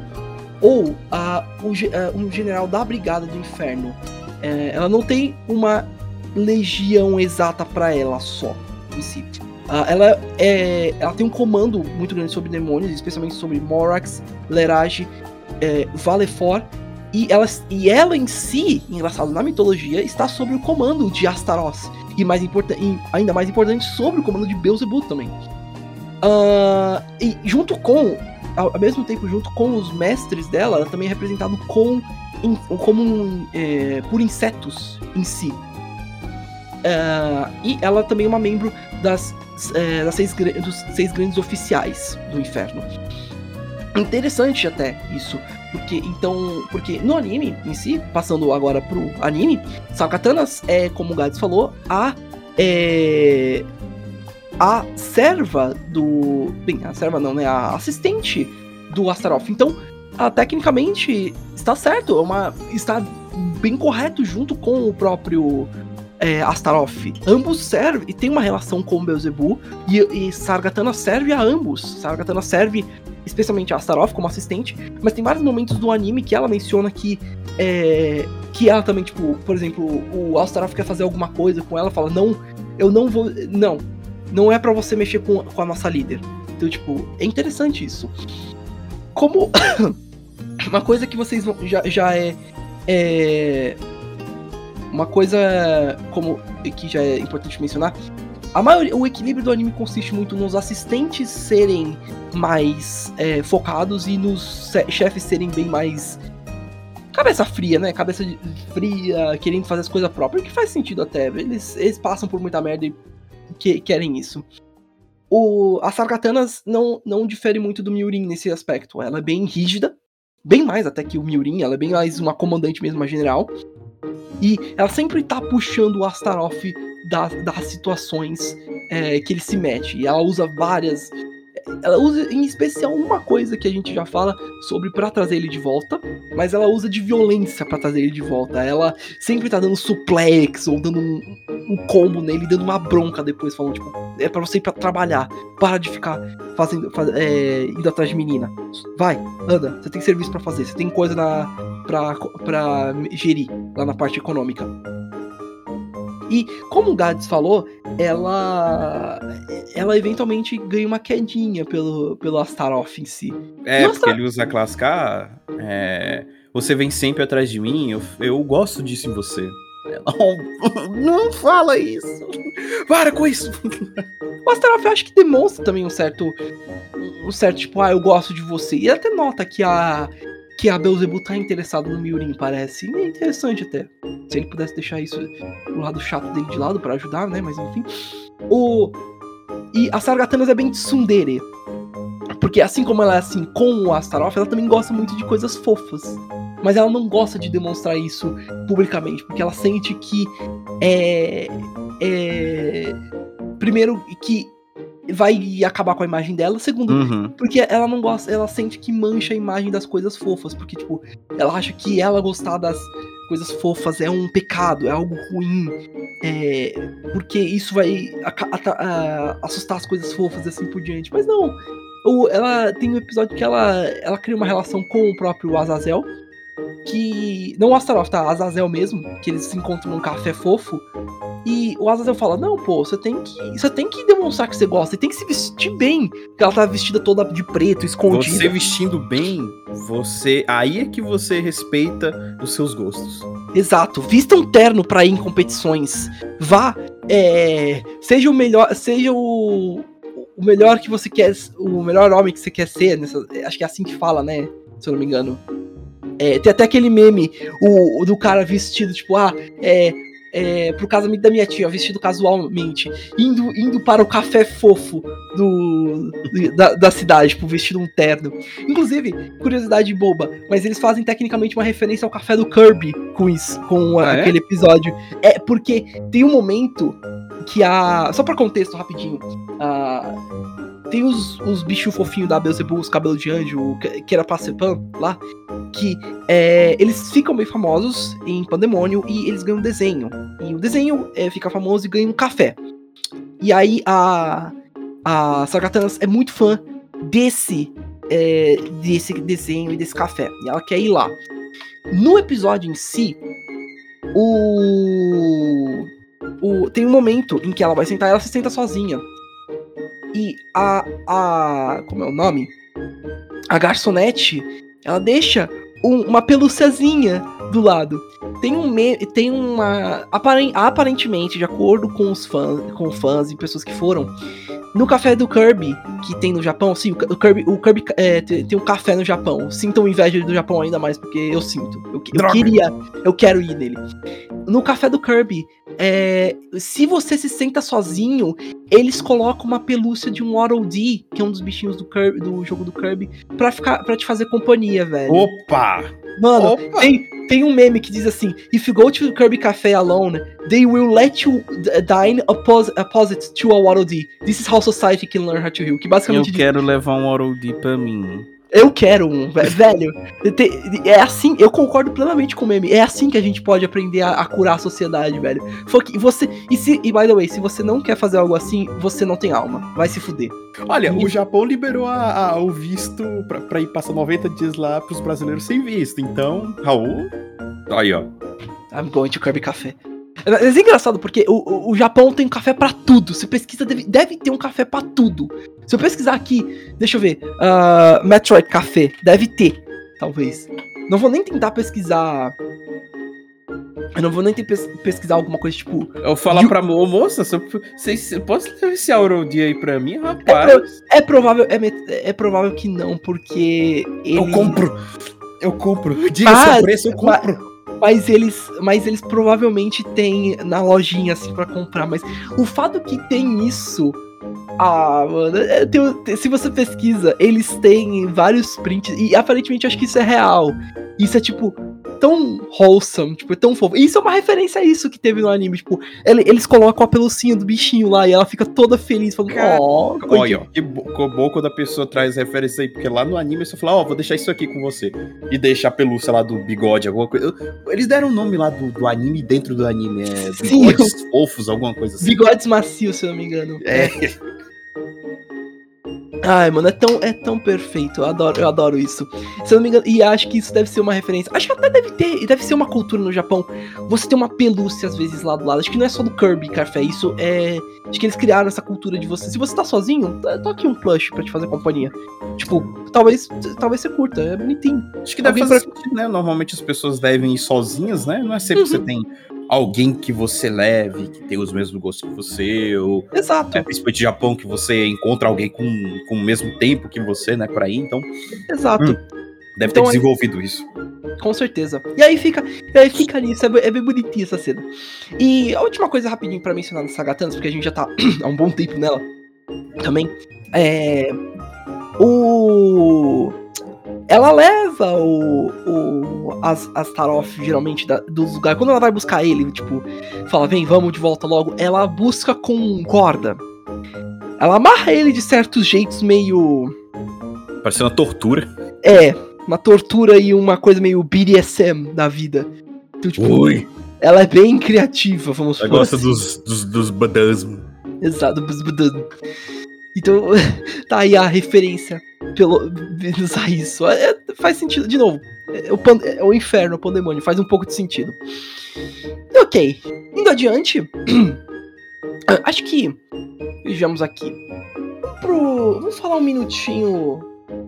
ou uh, um, general da brigada do inferno. É, ela não tem uma legião exata para ela só, em si. Uh, ela, é, ela tem um comando muito grande sobre demônios, especialmente sobre Morax, Lerage, é, Valefor e ela, e ela em si, engraçado, na mitologia, está sob o comando de Astaroth. E, mais e ainda mais importante, sobre o comando de Beelzebub também. Uh, e junto com, ao, ao, mesmo tempo, junto com os mestres dela, ela também é representado com, in, como é, por insetos em si. Uh, e ela também é uma membro das, é, das seis, dos seis grandes oficiais do inferno. Interessante até isso. Porque então. Porque no anime em si, passando agora pro anime, Sakatanas é, como o Gads falou, a. É, a serva do. Bem, a serva não, né? A assistente do Astaroth. Então, ela tecnicamente está certo, é uma, está bem correto junto com o próprio é, Astaroth. Ambos servem e tem uma relação com Beelzebub e, e Sargatana serve a ambos. Sargatana serve especialmente a Astaroth como assistente, mas tem vários momentos do anime que ela menciona que é, que ela também, tipo, por exemplo, o Astaroth quer fazer alguma coisa com ela, fala, não, eu não vou, não, não é para você mexer com, com a nossa líder. Então, tipo, é interessante isso. Como <coughs> uma coisa que vocês já, já é, é uma coisa como que já é importante mencionar, a maioria, o equilíbrio do anime consiste muito nos assistentes serem mais é, focados e nos chefes serem bem mais cabeça fria, né? Cabeça fria, querendo fazer as coisas próprias, que faz sentido até. Eles, eles passam por muita merda e que, querem isso. O, a Sargatanas não, não difere muito do Miurin nesse aspecto. Ela é bem rígida, bem mais até que o Miurin, ela é bem mais uma comandante mesmo, uma general. E ela sempre tá puxando o Astaroth das, das situações é, que ele se mete. E ela usa várias. Ela usa em especial uma coisa que a gente já fala sobre para trazer ele de volta, mas ela usa de violência para trazer ele de volta. Ela sempre tá dando suplex ou dando um, um combo nele, dando uma bronca depois, falando tipo, é para você ir para trabalhar, para de ficar fazendo, faz, é, indo atrás de menina. Vai, anda, você tem serviço para fazer, você tem coisa na pra, pra gerir lá na parte econômica. E como o Gades falou, ela ela eventualmente ganha uma quedinha pelo, pelo Astaroth em si. É, porque ele usa a classe K. É, você vem sempre atrás de mim, eu, eu gosto disso em você. <laughs> Não, não fala isso. Para com isso. O Astaroth eu acho que demonstra também um certo. Um certo, tipo, ah, eu gosto de você. E até nota que a que a Beelzebub tá interessado no Miurin, parece. E é interessante até. Se ele pudesse deixar isso, o lado chato dele de lado para ajudar, né? Mas enfim. O... E a Sargatanas é bem tsundere. Porque assim como ela é assim com o Astaroth, ela também gosta muito de coisas fofas. Mas ela não gosta de demonstrar isso publicamente, porque ela sente que é. é primeiro, que vai acabar com a imagem dela. Segundo, uhum. porque ela não gosta, ela sente que mancha a imagem das coisas fofas, porque tipo, ela acha que ela gostar das coisas fofas é um pecado, é algo ruim, é, porque isso vai assustar as coisas fofas e assim por diante. Mas não, ela tem um episódio que ela ela cria uma relação com o próprio Azazel, que não o Astaroth, tá? Azazel mesmo, que eles se encontram num café fofo e o Azazel fala: Não, pô, você tem que. Você tem que demonstrar que você gosta, você tem que se vestir bem. Porque ela tá vestida toda de preto, escondida. Você vestindo bem, você. Aí é que você respeita os seus gostos. Exato. Vista um terno pra ir em competições. Vá. É, seja o melhor. Seja o. O melhor que você quer. O melhor homem que você quer ser. Nessa, acho que é assim que fala, né? Se eu não me engano. É, tem até aquele meme o, do cara vestido, tipo, ah, é, é, pro casamento da minha tia, vestido casualmente, indo, indo para o café fofo do, da, da cidade, tipo, vestido um terno. Inclusive, curiosidade boba, mas eles fazem tecnicamente uma referência ao café do Kirby com isso, com ah, é? aquele é? episódio. É, porque tem um momento que a. Só para contexto rapidinho. A tem os, os bichos fofinhos da Beelzebub, os cabelos de anjo, que, era Passepan lá, que é, eles ficam bem famosos em Pandemônio e eles ganham desenho. E o desenho é, fica famoso e ganha um café. E aí a, a Sargatanas é muito fã desse, é, desse desenho e desse café. E ela quer ir lá. No episódio em si, o, o tem um momento em que ela vai sentar, ela se senta sozinha. E a. a como é o nome? A garçonete, ela deixa um, uma pelúciazinha do lado. Tem um me tem uma aparentemente, de acordo com os fãs, com fãs e pessoas que foram, no café do Kirby, que tem no Japão, sim, o Kirby, o Kirby é, tem, tem, um café no Japão. Sintam inveja do Japão ainda mais, porque eu sinto. Eu, eu queria, eu quero ir nele. No café do Kirby, é, se você se senta sozinho, eles colocam uma pelúcia de um Waddle Dee, que é um dos bichinhos do, Kirby, do jogo do Kirby, pra, ficar, pra te fazer companhia, velho. Opa! Mano, tem, tem um meme que diz assim: If you go to the Kirby Cafe alone, they will let you dine opposite to a Waddle Dee. This is how society can learn how to heal. Que basicamente Eu quero diz... levar um Dee pra mim. Eu quero um, velho. É assim, eu concordo plenamente com o meme. É assim que a gente pode aprender a, a curar a sociedade, velho. E você, e se, e by the way, se você não quer fazer algo assim, você não tem alma. Vai se fuder. Olha, e... o Japão liberou a, a, o visto pra, pra ir passar 90 dias lá pros brasileiros sem visto. Então, Raul, aí ó. I'm going to Kirby Café. Mas é engraçado porque o, o, o Japão tem café para tudo. Você pesquisa, deve, deve ter um café para tudo. Se eu pesquisar aqui, deixa eu ver, uh, Metroid Café, deve ter, talvez. Não vou nem tentar pesquisar. Eu não vou nem tentar pesquisar alguma coisa tipo. Eu falar you... pra moça, você posso levar esse Aurodi aí pra mim, rapaz? É, pro, é provável, é, é, provável que não, porque. Ele... Eu compro! Eu compro! Diga ah, seu preço, eu compro! Mas eles, mas eles provavelmente têm na lojinha assim para comprar. Mas o fato que tem isso. Ah, mano, é, tem, se você pesquisa, eles têm vários prints. E aparentemente acho que isso é real. Isso é tipo, tão wholesome, tipo, é tão fofo. E isso é uma referência a isso que teve no anime, tipo, eles colocam a pelucinha do bichinho lá e ela fica toda feliz, falando, ó. Oh, Olha, que bom quando a pessoa traz referência aí, porque lá no anime você fala, ó, oh, vou deixar isso aqui com você. E deixa a pelúcia lá do bigode, alguma coisa. Eles deram o nome lá do, do anime dentro do anime, é bigodes Sim. fofos, alguma coisa assim. Bigodes macios, se eu não me engano. É. <laughs> Ai, mano, é tão, é tão perfeito. Eu adoro, eu adoro isso. Se eu não me engano, e acho que isso deve ser uma referência. Acho que até deve ter, deve ser uma cultura no Japão. Você tem uma pelúcia às vezes lá do lado. Acho que não é só do Kirby Café. Isso é. Acho que eles criaram essa cultura de você. Se você tá sozinho, tô aqui um plush pra te fazer companhia. Tipo, talvez, talvez você curta. É bonitinho. Acho que deve fazer pra... sentido, né? Normalmente as pessoas devem ir sozinhas, né? Não é sempre uhum. que você uhum. tem alguém que você leve, que tem os mesmos gostos que você, ou Exato. É, principalmente Japão, que você encontra alguém com, com o mesmo tempo que você, né, por aí, então. Exato. Hum, deve então, ter desenvolvido aí, isso. Com certeza. E aí fica, e aí fica nisso, é, é bem bonitinha essa cena. E a última coisa rapidinho para mencionar nessa Sagatans, porque a gente já tá <clears throat> há um bom tempo nela também, é o ela leva o, o as, as Tarof, geralmente, da, dos lugares. Quando ela vai buscar ele, tipo, fala, vem, vamos de volta logo. Ela busca com corda. Ela amarra ele de certos jeitos meio. Parece uma tortura. É, uma tortura e uma coisa meio BDSM da vida. Então, tipo, Ui. Ela é bem criativa, vamos falar. Ela gosta assim. dos, dos, dos badasm. Exato, dos badasm. Então, <laughs> tá aí a referência pelo usar isso. É, faz sentido, de novo. É o, pan, é o inferno, o pandemônio, faz um pouco de sentido. Ok, indo adiante, <clears throat> acho que vejamos aqui. Vamos, pro, vamos falar um minutinho.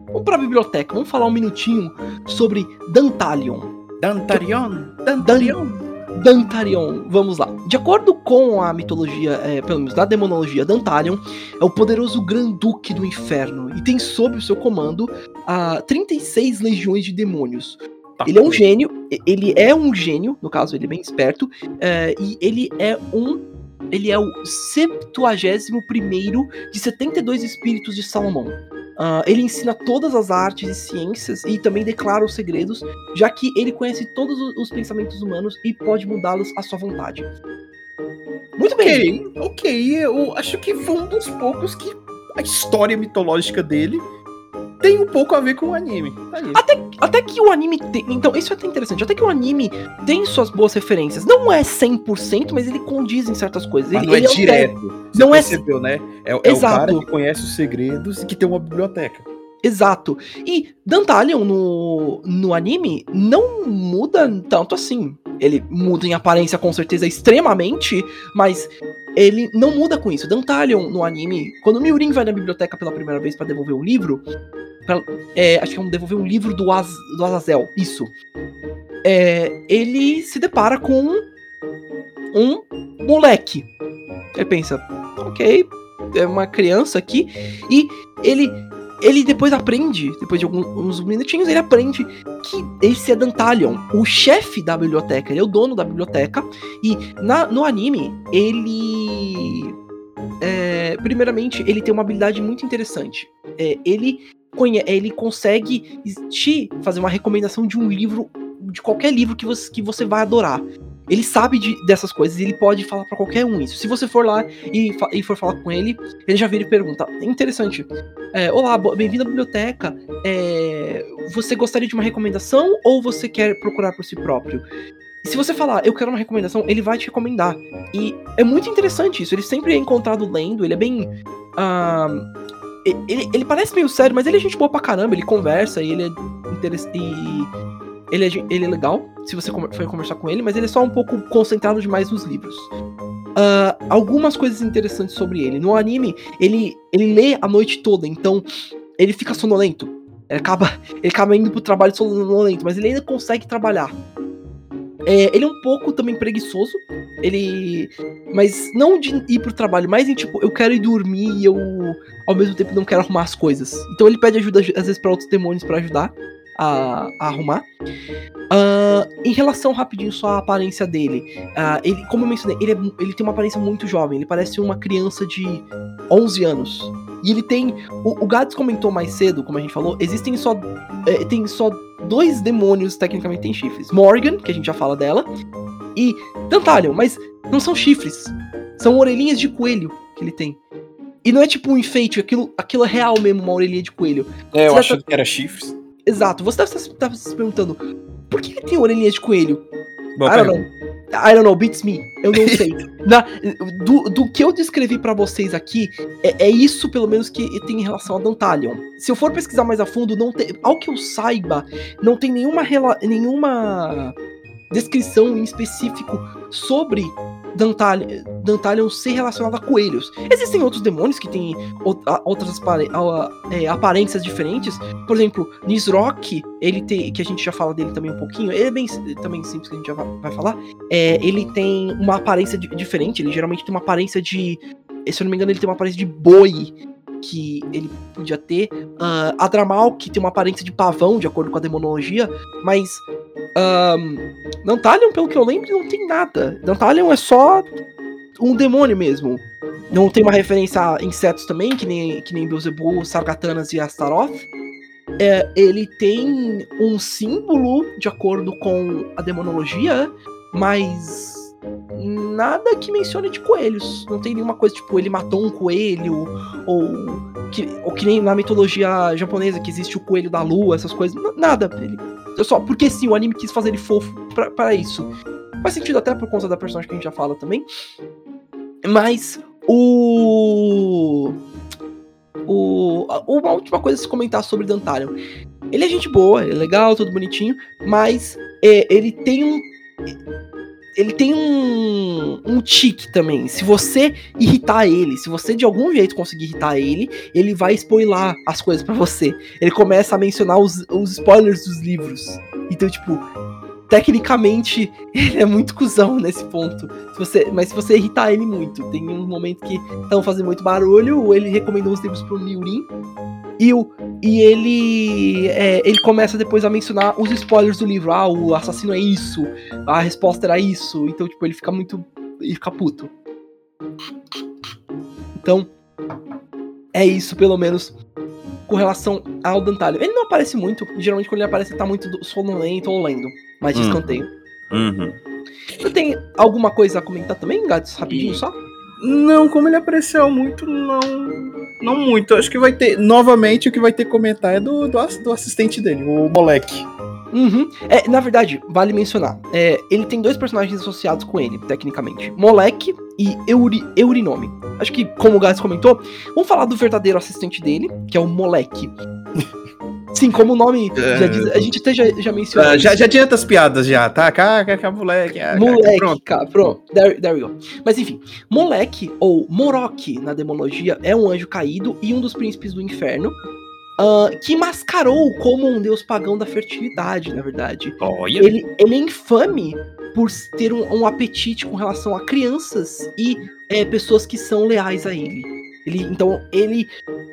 Vamos pra biblioteca, vamos falar um minutinho sobre Dantalion. Dantarion? Dantarion? Dantarion. Vamos lá. De acordo com a mitologia, é, pelo menos da demonologia, Dantarion é o poderoso Granduque do Inferno e tem sob o seu comando uh, 36 legiões de demônios. Tá ele é um gênio, ele é um gênio, no caso ele é bem esperto, uh, e ele é um ele é o 71 primeiro de 72 espíritos de Salomão. Uh, ele ensina todas as artes e ciências e também declara os segredos, já que ele conhece todos os pensamentos humanos e pode mudá-los à sua vontade. Muito bem. Ok, ok. Eu acho que foi um dos poucos que a história mitológica dele tem um pouco a ver com o anime. Tá até, até que o anime tem. Então, isso é até interessante. Até que o anime tem suas boas referências. Não é 100%, mas ele condiz em certas coisas. Ele, não é direto. Você não é percebeu, é. né? É, é o cara que conhece os segredos e que tem uma biblioteca. Exato. E Dantalion no, no anime não muda tanto assim. Ele muda em aparência com certeza extremamente, mas ele não muda com isso. Dantalion no anime, quando o Miurin vai na biblioteca pela primeira vez para devolver o livro, pra, é, acho que é um devolver um livro do, Az, do Azazel, isso. É, ele se depara com um moleque. Ele pensa, ok, é uma criança aqui, e ele ele depois aprende, depois de alguns minutinhos, ele aprende que esse é Dantalion, o chefe da biblioteca, ele é o dono da biblioteca, e na, no anime, ele. É, primeiramente, ele tem uma habilidade muito interessante. É, ele, ele consegue te fazer uma recomendação de um livro, de qualquer livro que você, que você vai adorar. Ele sabe de, dessas coisas ele pode falar para qualquer um isso. Se você for lá e, e, for falar com ele, ele já vira e pergunta. Interessante. É, Olá, bem-vindo à biblioteca. É, você gostaria de uma recomendação ou você quer procurar por si próprio? se você falar, eu quero uma recomendação, ele vai te recomendar. E é muito interessante isso. Ele sempre é encontrado lendo, ele é bem. Uh, ele, ele parece meio sério, mas ele é gente boa pra caramba, ele conversa e ele é interessante. Ele é, ele é legal, se você for conversar com ele, mas ele é só um pouco concentrado demais nos livros. Uh, algumas coisas interessantes sobre ele. No anime, ele, ele lê a noite toda, então ele fica sonolento. Ele acaba, ele acaba indo pro trabalho sonolento, mas ele ainda consegue trabalhar. É, ele é um pouco também preguiçoso. Ele. Mas não de ir pro trabalho, mas em tipo, eu quero ir dormir e eu ao mesmo tempo não quero arrumar as coisas. Então ele pede ajuda às vezes para outros demônios para ajudar a, a arrumar. Uh, em relação rapidinho só à aparência dele, uh, ele, como eu mencionei, ele, é, ele tem uma aparência muito jovem, ele parece uma criança de 11 anos. E ele tem. O, o Gads comentou mais cedo, como a gente falou, existem só. É, tem só dois demônios tecnicamente tem chifres. Morgan, que a gente já fala dela, e Tantalion, mas não são chifres. São orelhinhas de coelho que ele tem. E não é tipo um enfeite, aquilo, aquilo é real mesmo, uma orelhinha de coelho. É, eu achei que era chifres. Exato. Você deve estar se perguntando, por que ele tem orelhinha de coelho? Boa I don't know. I don't know, beats me. Eu não sei. <laughs> Na, do, do que eu descrevi para vocês aqui, é, é, isso pelo menos que tem em relação a Dantalion. Se eu for pesquisar mais a fundo, não tem, ao que eu saiba, não tem nenhuma, nenhuma descrição em específico sobre Dantalion, Dantalion ser relacionado a coelhos. Existem outros demônios que têm outras é, aparências diferentes. Por exemplo, Nisrock, ele tem, que a gente já fala dele também um pouquinho, ele é bem também simples que a gente já vai falar. É, ele tem uma aparência diferente, ele geralmente tem uma aparência de. Se eu não me engano, ele tem uma aparência de boi que ele podia ter. Uh, Adramal, que tem uma aparência de pavão, de acordo com a demonologia, mas. Um, Dantalion, pelo que eu lembro, não tem nada. Dantalion é só um demônio mesmo. Não tem uma referência a insetos também, que nem, que nem Beelzebub, Sargatanas e Astaroth. É, ele tem um símbolo de acordo com a demonologia, mas nada que mencione de coelhos. Não tem nenhuma coisa tipo ele matou um coelho, ou que, ou que nem na mitologia japonesa que existe o coelho da lua, essas coisas. Nada. Ele, só porque sim, o anime quis fazer ele fofo para isso. Faz sentido até por conta da personagem que a gente já fala também. Mas o. O, uma última coisa a se comentar sobre Dantalion. Ele é gente boa, ele é legal, tudo bonitinho, mas é, ele tem um ele tem um, um tique também. Se você irritar ele, se você de algum jeito conseguir irritar ele, ele vai spoiler as coisas para você. Ele começa a mencionar os, os spoilers dos livros. Então, tipo, tecnicamente <laughs> ele é muito cuzão nesse ponto. Se você, mas se você irritar ele muito, tem um momento que estão fazendo muito barulho, ele recomendou os livros pro Miurin. E, o, e ele é, ele começa depois a mencionar os spoilers do livro. Ah, o assassino é isso, a resposta era isso. Então, tipo, ele fica muito. Ele fica puto. Então, é isso, pelo menos, com relação ao Dantalho. Ele não aparece muito, geralmente quando ele aparece, ele tá muito sonolento ou lendo, mas de escanteio. Uhum. Você tem alguma coisa a comentar também, Gats? Rapidinho só? Não, como ele apareceu muito, não. Não muito. Acho que vai ter. Novamente, o que vai ter que comentar é do, do, do assistente dele, o moleque. Uhum. É, na verdade, vale mencionar. É, ele tem dois personagens associados com ele, tecnicamente: Moleque e Euri, Eurinome. Acho que, como o Gats comentou, vamos falar do verdadeiro assistente dele, que é o Moleque. <laughs> Sim, como o nome é... já diz, a gente até já, já mencionou. Uh, já, já adianta as piadas já, tá? Caca, moleque. Ah, moleque, pronto. Cara, pronto. There, there we go. Mas enfim, moleque, ou Morok na demologia, é um anjo caído e um dos príncipes do inferno. Uh, que mascarou como um deus pagão da fertilidade, na verdade. Olha. Ele, ele é infame por ter um, um apetite com relação a crianças e é, pessoas que são leais a ele. Ele, então, ele,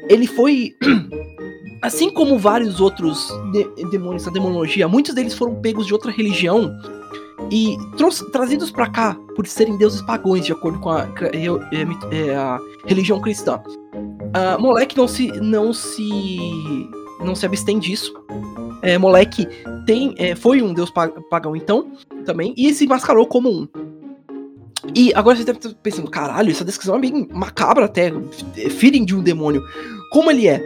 ele foi. <clears throat> Assim como vários outros de demônios da demonologia, muitos deles foram pegos de outra religião e trazidos para cá por serem deuses pagões, de acordo com a, é, é, a religião cristã. Uh, moleque não se não se não se abstém disso. É, moleque tem é, foi um deus pagão então também e se mascarou como um. E agora você deve estar pensando, caralho, essa descrição é bem macabra até, feeling de um demônio. Como ele é?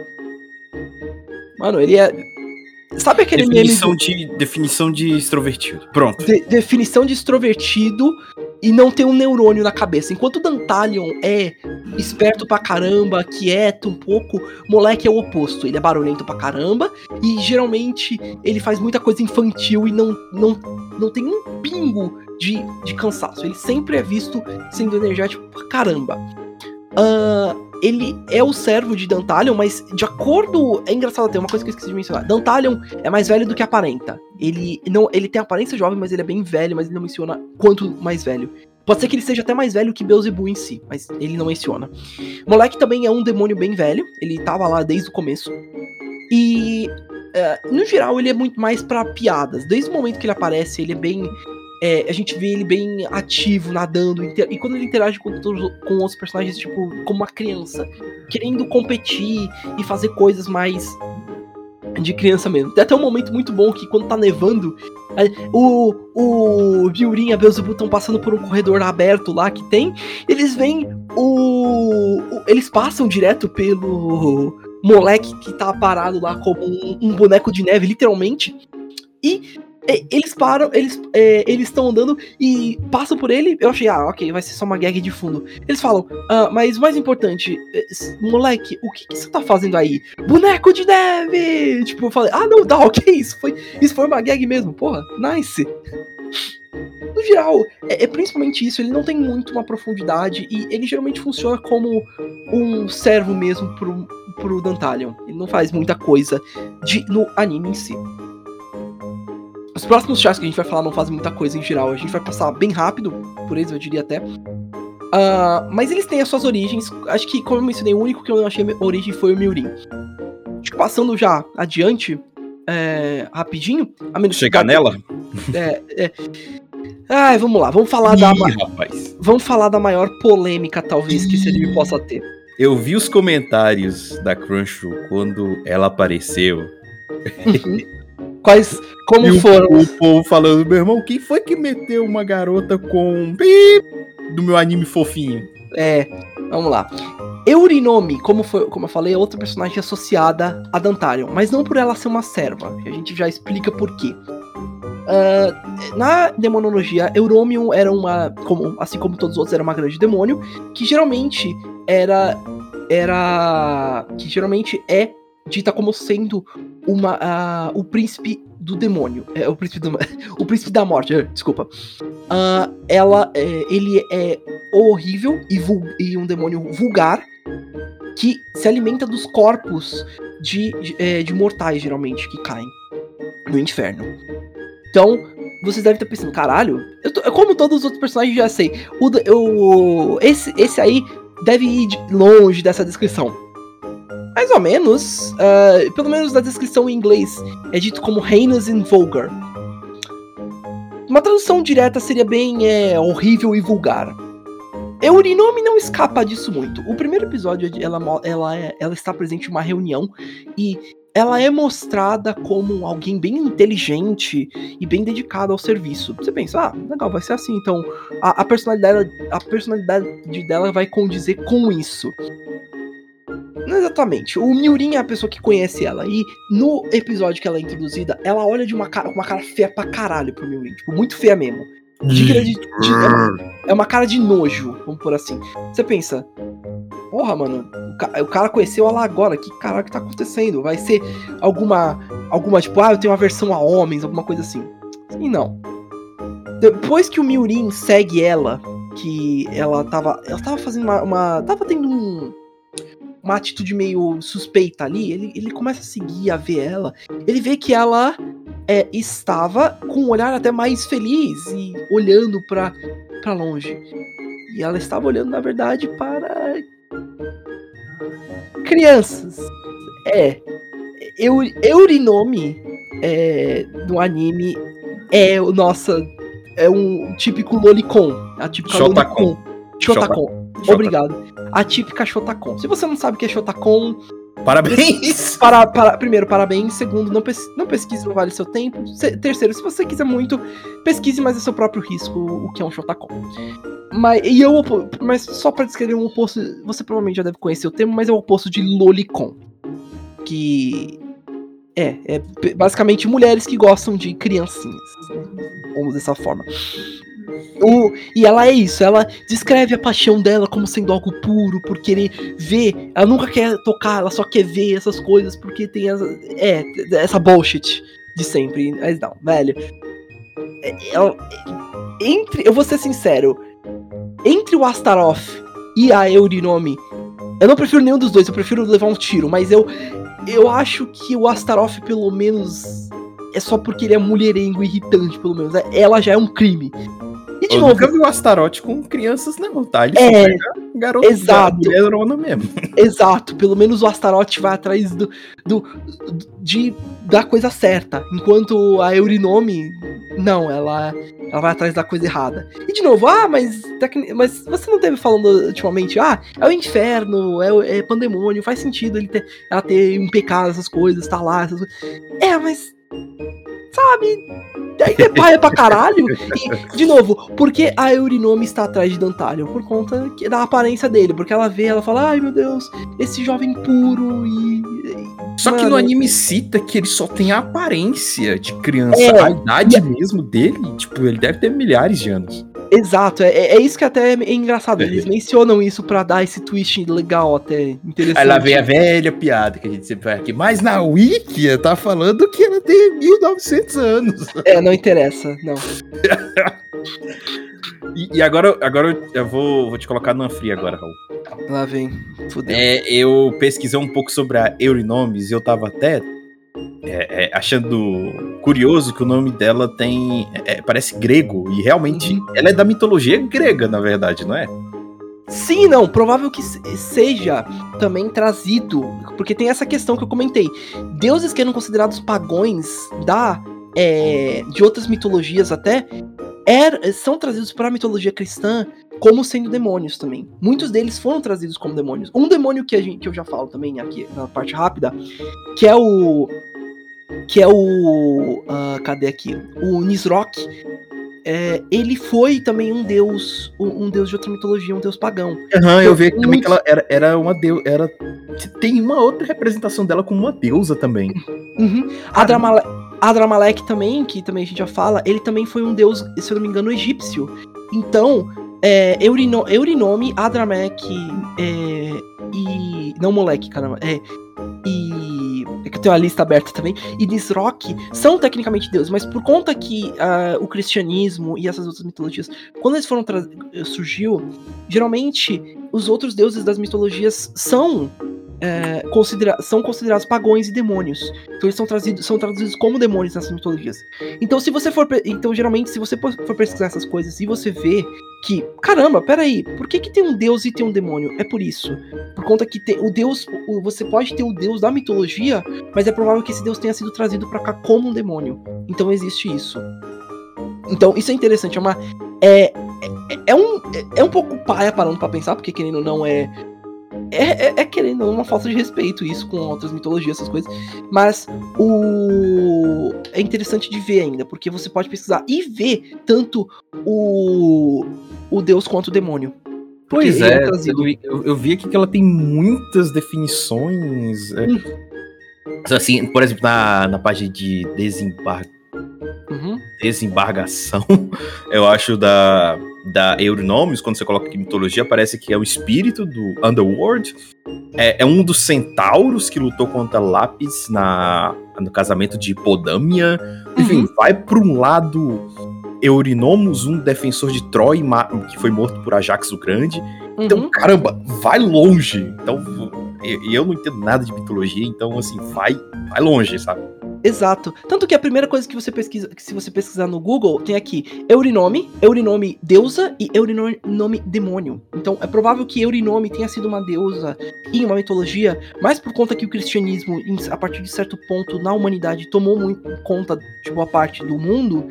Mano, ele é. Sabe aquele definição meme. De, definição de extrovertido. Pronto. De, definição de extrovertido e não tem um neurônio na cabeça. Enquanto o Dantalion é esperto pra caramba, quieto um pouco, moleque é o oposto. Ele é barulhento pra caramba e geralmente ele faz muita coisa infantil e não, não, não tem um pingo de, de cansaço. Ele sempre é visto sendo energético pra caramba. Uh, ele é o servo de Dantalion, mas de acordo. É engraçado até uma coisa que eu esqueci de mencionar. Dantalion é mais velho do que aparenta. Ele não, ele tem aparência jovem, mas ele é bem velho, mas ele não menciona quanto mais velho. Pode ser que ele seja até mais velho que Beelzebub em si, mas ele não menciona. Moleque também é um demônio bem velho, ele tava lá desde o começo. E, uh, no geral, ele é muito mais para piadas. Desde o momento que ele aparece, ele é bem é, a gente vê ele bem ativo, nadando, e quando ele interage com, todos, com outros personagens, tipo, como uma criança, querendo competir e fazer coisas mais de criança mesmo. Tem até um momento muito bom que quando tá nevando, é, o, o Biurin e a Beelzebub estão passando por um corredor aberto lá que tem, eles veem o, o, Eles passam direto pelo moleque que tá parado lá como um, um boneco de neve, literalmente, e eles param, eles é, eles estão andando e passam por ele. Eu achei, ah, ok, vai ser só uma gag de fundo. Eles falam, ah, mas mais importante, é, moleque, o que, que você tá fazendo aí? Boneco de neve! Tipo, eu falei, ah, não, tá, <laughs> ok, isso foi, isso foi uma gag mesmo, porra, nice. <laughs> No geral, é, é, principalmente isso, ele não tem muito uma profundidade e ele geralmente funciona como um servo mesmo pro, pro Dantalion. Ele não faz muita coisa de, no anime em si. Os próximos chats que a gente vai falar não fazem muita coisa em geral. A gente vai passar bem rápido por eles, eu diria até. Uh, mas eles têm as suas origens. Acho que, como eu mencionei, o único que eu não achei origem foi o Miurin. Acho que passando já adiante, é, rapidinho. A menos Chegar nela? É, é. Ai, vamos lá, vamos falar Ih, da. Rapaz. Vamos falar da maior polêmica, talvez, que esse anime possa ter. Eu vi os comentários da Crunchyroll quando ela apareceu. Uhum. <laughs> Quais. Como e foram? O, o povo falando, meu irmão, quem foi que meteu uma garota com. Do meu anime fofinho? É, vamos lá. Eurinomi, como, foi, como eu falei, é outra personagem associada a Dantarion, mas não por ela ser uma serva. A gente já explica por quê. Uh, na demonologia, Euromium era uma, como, assim como todos os outros, era uma grande demônio, que geralmente era, era, que geralmente é dita como sendo uma, uh, o príncipe do demônio. É, o príncipe do, <laughs> o príncipe da morte, é, desculpa. Uh, ela, é, ele é horrível e, e, um demônio vulgar que se alimenta dos corpos de, de, é, de mortais, geralmente, que caem no inferno. Então, vocês devem estar pensando, caralho, tô, como todos os outros personagens já sei, o, esse, esse aí deve ir longe dessa descrição. Mais ou menos. Uh, pelo menos na descrição em inglês é dito como heinous and vulgar. Uma tradução direta seria bem é, horrível e vulgar. Eurinomi não escapa disso muito. O primeiro episódio, ela, ela, é, ela está presente em uma reunião e ela é mostrada como alguém bem inteligente e bem dedicada ao serviço. Você pensa, ah, legal, vai ser assim. Então, a, a personalidade, a personalidade dela vai condizer com isso. Não exatamente. O Miurin é a pessoa que conhece ela. E no episódio que ela é introduzida, ela olha de uma cara, uma cara feia pra caralho pro Miurin. Tipo, muito feia mesmo. De, de, é, uma, é, uma, cara de nojo, vamos por assim. Você pensa, porra, mano, o, o cara conheceu ela agora, que caralho que tá acontecendo? Vai ser alguma, alguma, tipo, ah, eu tenho uma versão a homens, alguma coisa assim. E não. Depois que o Miurin segue ela, que ela tava, ela tava fazendo uma, uma tava tendo um, uma atitude meio suspeita ali, ele, ele começa a seguir, a ver ela. Ele vê que ela é, estava com um olhar até mais feliz e olhando para longe. E ela estava olhando, na verdade, para Crianças, é. Eu, Eurinomi é, no anime é o nossa. É um típico lolicon. A típica Shotacon. lolicon. Shotacon. Obrigado. A típica Shotacon. Se você não sabe o que é Shotacon, Parabéns! <laughs> para, para, primeiro, parabéns. Segundo, não, pes, não pesquise, não vale seu tempo. Se- terceiro, se você quiser muito, pesquise, mas é seu próprio risco o que é um Shotacon. Mas, e eu, mas só pra descrever um oposto, você provavelmente já deve conhecer o termo, mas é o oposto de Lolicon. Que é, é basicamente mulheres que gostam de criancinhas. né? Vamos dessa forma. O- e ela é isso, ela descreve a paixão dela como sendo algo puro, por querer ver. Ela nunca quer tocar, ela só quer ver essas coisas porque tem essa, é, essa bullshit de sempre. Mas não, velho. É- ela- entre, eu vou ser sincero, entre o Astaroth e a Eurinomi, eu não prefiro nenhum dos dois, eu prefiro levar um tiro, mas eu eu acho que o Astaroth pelo menos é só porque ele é mulherengo irritante, pelo menos. É- Ela já é um crime. E de Eu novo, nunca vi o Astaroth com crianças, não, tá? Ele É, garoto, exato. mulherona mesmo. <laughs> Exato, pelo menos o Astaroth vai atrás do, do, de, da coisa certa, enquanto a Eurinomi, não, ela, ela vai atrás da coisa errada. E de novo, ah, mas, tecni- mas você não teve falando ultimamente, ah, é o inferno, é, o- é pandemônio, faz sentido ele ter, ela ter um pecado, essas coisas, tá lá, essas coisas. É, mas, sabe, daí é paia pra caralho. E, de novo, por que a Eurinomi está atrás de Dantalion? Por conta que- da aparência dele, porque ela vê, ela fala, ai meu Deus, esse jovem puro e. Só que Mano. no anime cita que ele só tem a aparência de criança. É, a idade mesmo dele, tipo, ele deve ter milhares de anos. Exato, é, é isso que até é engraçado. Eles mencionam isso pra dar esse twist legal, até interessante. Aí lá vem a velha piada que a gente sempre vai aqui. Mas na Wiki tá falando que ela tem 1900 anos. É, não interessa, não. <laughs> E, e agora, agora eu vou, vou te colocar numa fria agora, Raul. Lá vem. Fudeu. É, eu pesquisei um pouco sobre a Eurinomes e eu tava até é, é, achando curioso que o nome dela tem. é, parece grego. E realmente Uhum. ela é da mitologia grega, na verdade, não é? Sim, não, provável que se- seja também trazido, porque tem essa questão que eu comentei. Deuses que eram considerados pagões da é, de outras mitologias até er- são trazidos para a mitologia cristã como sendo demônios também. Muitos deles foram trazidos como demônios. Um demônio que, gente, que eu já falo também aqui na parte rápida, que é o que é o ah, cadê aqui? O Nisroch. É, ele foi também um deus, um, um deus de outra mitologia, um deus pagão. Aham, eu vi aqui também Muito- que ela era, era uma deusa. Era... Tem uma outra representação dela como uma deusa também. Uhum. Adramale Adramalek também, que também a gente já fala, ele também foi um deus, se eu não me engano, egípcio. Então, é, Eurino Eurinome, Adramek é, e. Não, moleque, caramba. É, e. É que eu tenho a lista aberta também. E Nisroch são tecnicamente deuses, mas por conta que ah, o cristianismo e essas outras mitologias, quando eles foram tra- surgiu, geralmente os outros deuses das mitologias são é, considera são considerados pagões e demônios. Então eles são, trazidos, são traduzidos como demônios nessas mitologias. Então se você for, então geralmente se você for pesquisar essas coisas e você vê que, caramba, peraí, por que que tem um deus e tem um demônio? É por isso. Por conta que tem, o deus, o- você pode ter o deus da mitologia, mas é provável que esse deus tenha sido trazido pra cá como um demônio. Então existe isso. Então isso é interessante, é uma é, é, é um é, é um pouco paia parando pra pensar, porque querendo ou não é é, é, é querendo uma falta de respeito isso com outras mitologias, essas coisas. Mas o. É interessante de ver ainda, porque você pode pesquisar e ver tanto o. o Deus quanto o demônio. Pois é, trazido. eu, eu vi aqui que ela tem muitas definições. é. Hum. Assim, por exemplo, na, na página de desembar Uhum. desembargação, <laughs> eu acho, da, da Eurinomes, quando você coloca aqui mitologia, parece que é o espírito do Underworld. É, é um dos centauros que lutou contra Lápis na, no casamento de Hipodâmia. Enfim, vai para um lado Eurinomus, um defensor de Troy, que foi morto por Ajax o Grande. Então, Uhum. caramba, vai longe. Então, e eu não entendo nada de mitologia, então, assim, vai, vai longe, sabe? Exato. Tanto que a primeira coisa que você pesquisa, que se você pesquisar no Google, tem aqui Eurinome, Eurinome deusa e Eurinome demônio. Então é provável que Eurinome tenha sido uma deusa em uma mitologia, mas por conta que o cristianismo, a partir de certo ponto na humanidade, tomou muito conta de boa parte do mundo,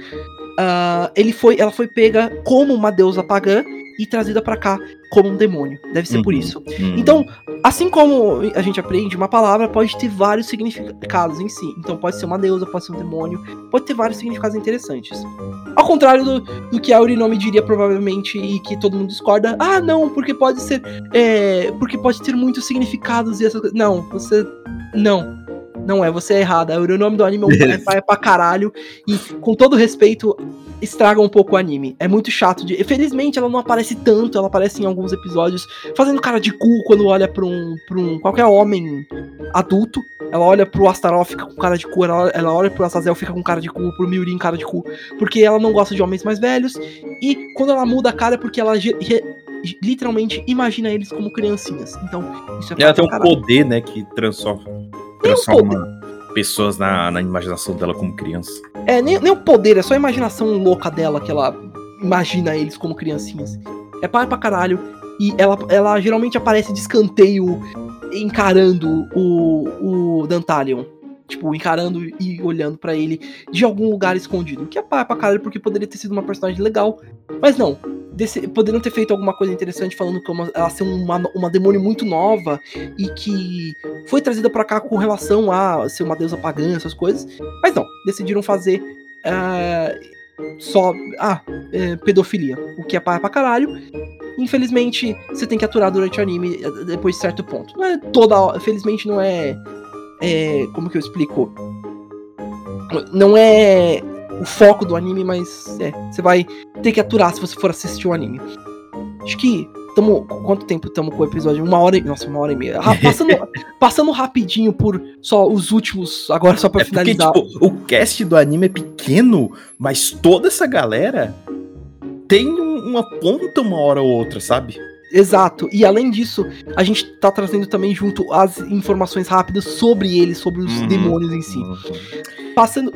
uh, ele foi, ela foi pega como uma deusa pagã e trazida para cá como um demônio. Deve ser uhum, por isso. Uhum. Então, assim como a gente aprende, uma palavra pode ter vários significados em si. Então, pode ser uma deusa, pode ser um demônio, pode ter vários significados interessantes. Ao contrário do, do que a Urinome diria provavelmente e que todo mundo discorda, ah, não, porque pode ser, é, porque pode ter muitos significados e essas coisas. Não, você não. Não é, você é errada. O nome do anime é, um, é pra caralho. E, com todo respeito, estraga um pouco o anime. É muito chato de. Felizmente ela não aparece tanto, ela aparece em alguns episódios fazendo cara de cu quando olha pra um, pra um qualquer homem adulto. Ela olha pro Astaroth, fica com cara de cu, ela, ela olha pro Azazel, fica com cara de cu, pro Miurin, cara de cu, porque ela não gosta de homens mais velhos. E quando ela muda a cara é porque ela literalmente imagina eles como criancinhas. Então, isso é Ela tem um poder, né, que transforma, transforma pessoas na, na imaginação dela como criança. É, nem, nem o poder, é só a imaginação louca dela que ela imagina eles como criancinhas. É pai pra caralho. E ela, ela geralmente aparece de escanteio encarando o, o Dantalion. Tipo, encarando e olhando para ele de algum lugar escondido. Que é pai pra caralho, porque poderia ter sido uma personagem legal. Mas não, desse, poderiam ter feito alguma coisa interessante falando que uma, ela ser uma, uma demônio muito nova e que foi trazida para cá com relação a ser uma deusa pagã, essas coisas. Mas não, decidiram fazer uh, só ah, é, pedofilia, o que é para pra caralho. Infelizmente, você tem que aturar durante o anime eh, depois de certo ponto. Não é toda. Felizmente não é. É como que eu explico? Não é o foco do anime, mas é, você vai ter que aturar se você for assistir o anime. Acho que tamo, quanto tempo estamos com o episódio? Uma hora e. Nossa, uma hora e meia. <laughs> Passando, passando rapidinho por só os últimos, agora só pra é finalizar. Porque, tipo, o cast do anime é pequeno, mas toda essa galera tem uma ponta uma hora ou outra, sabe? Exato. E além disso, a gente tá trazendo também junto as informações rápidas sobre eles, sobre os uhum. demônios em si. Uhum. Passando.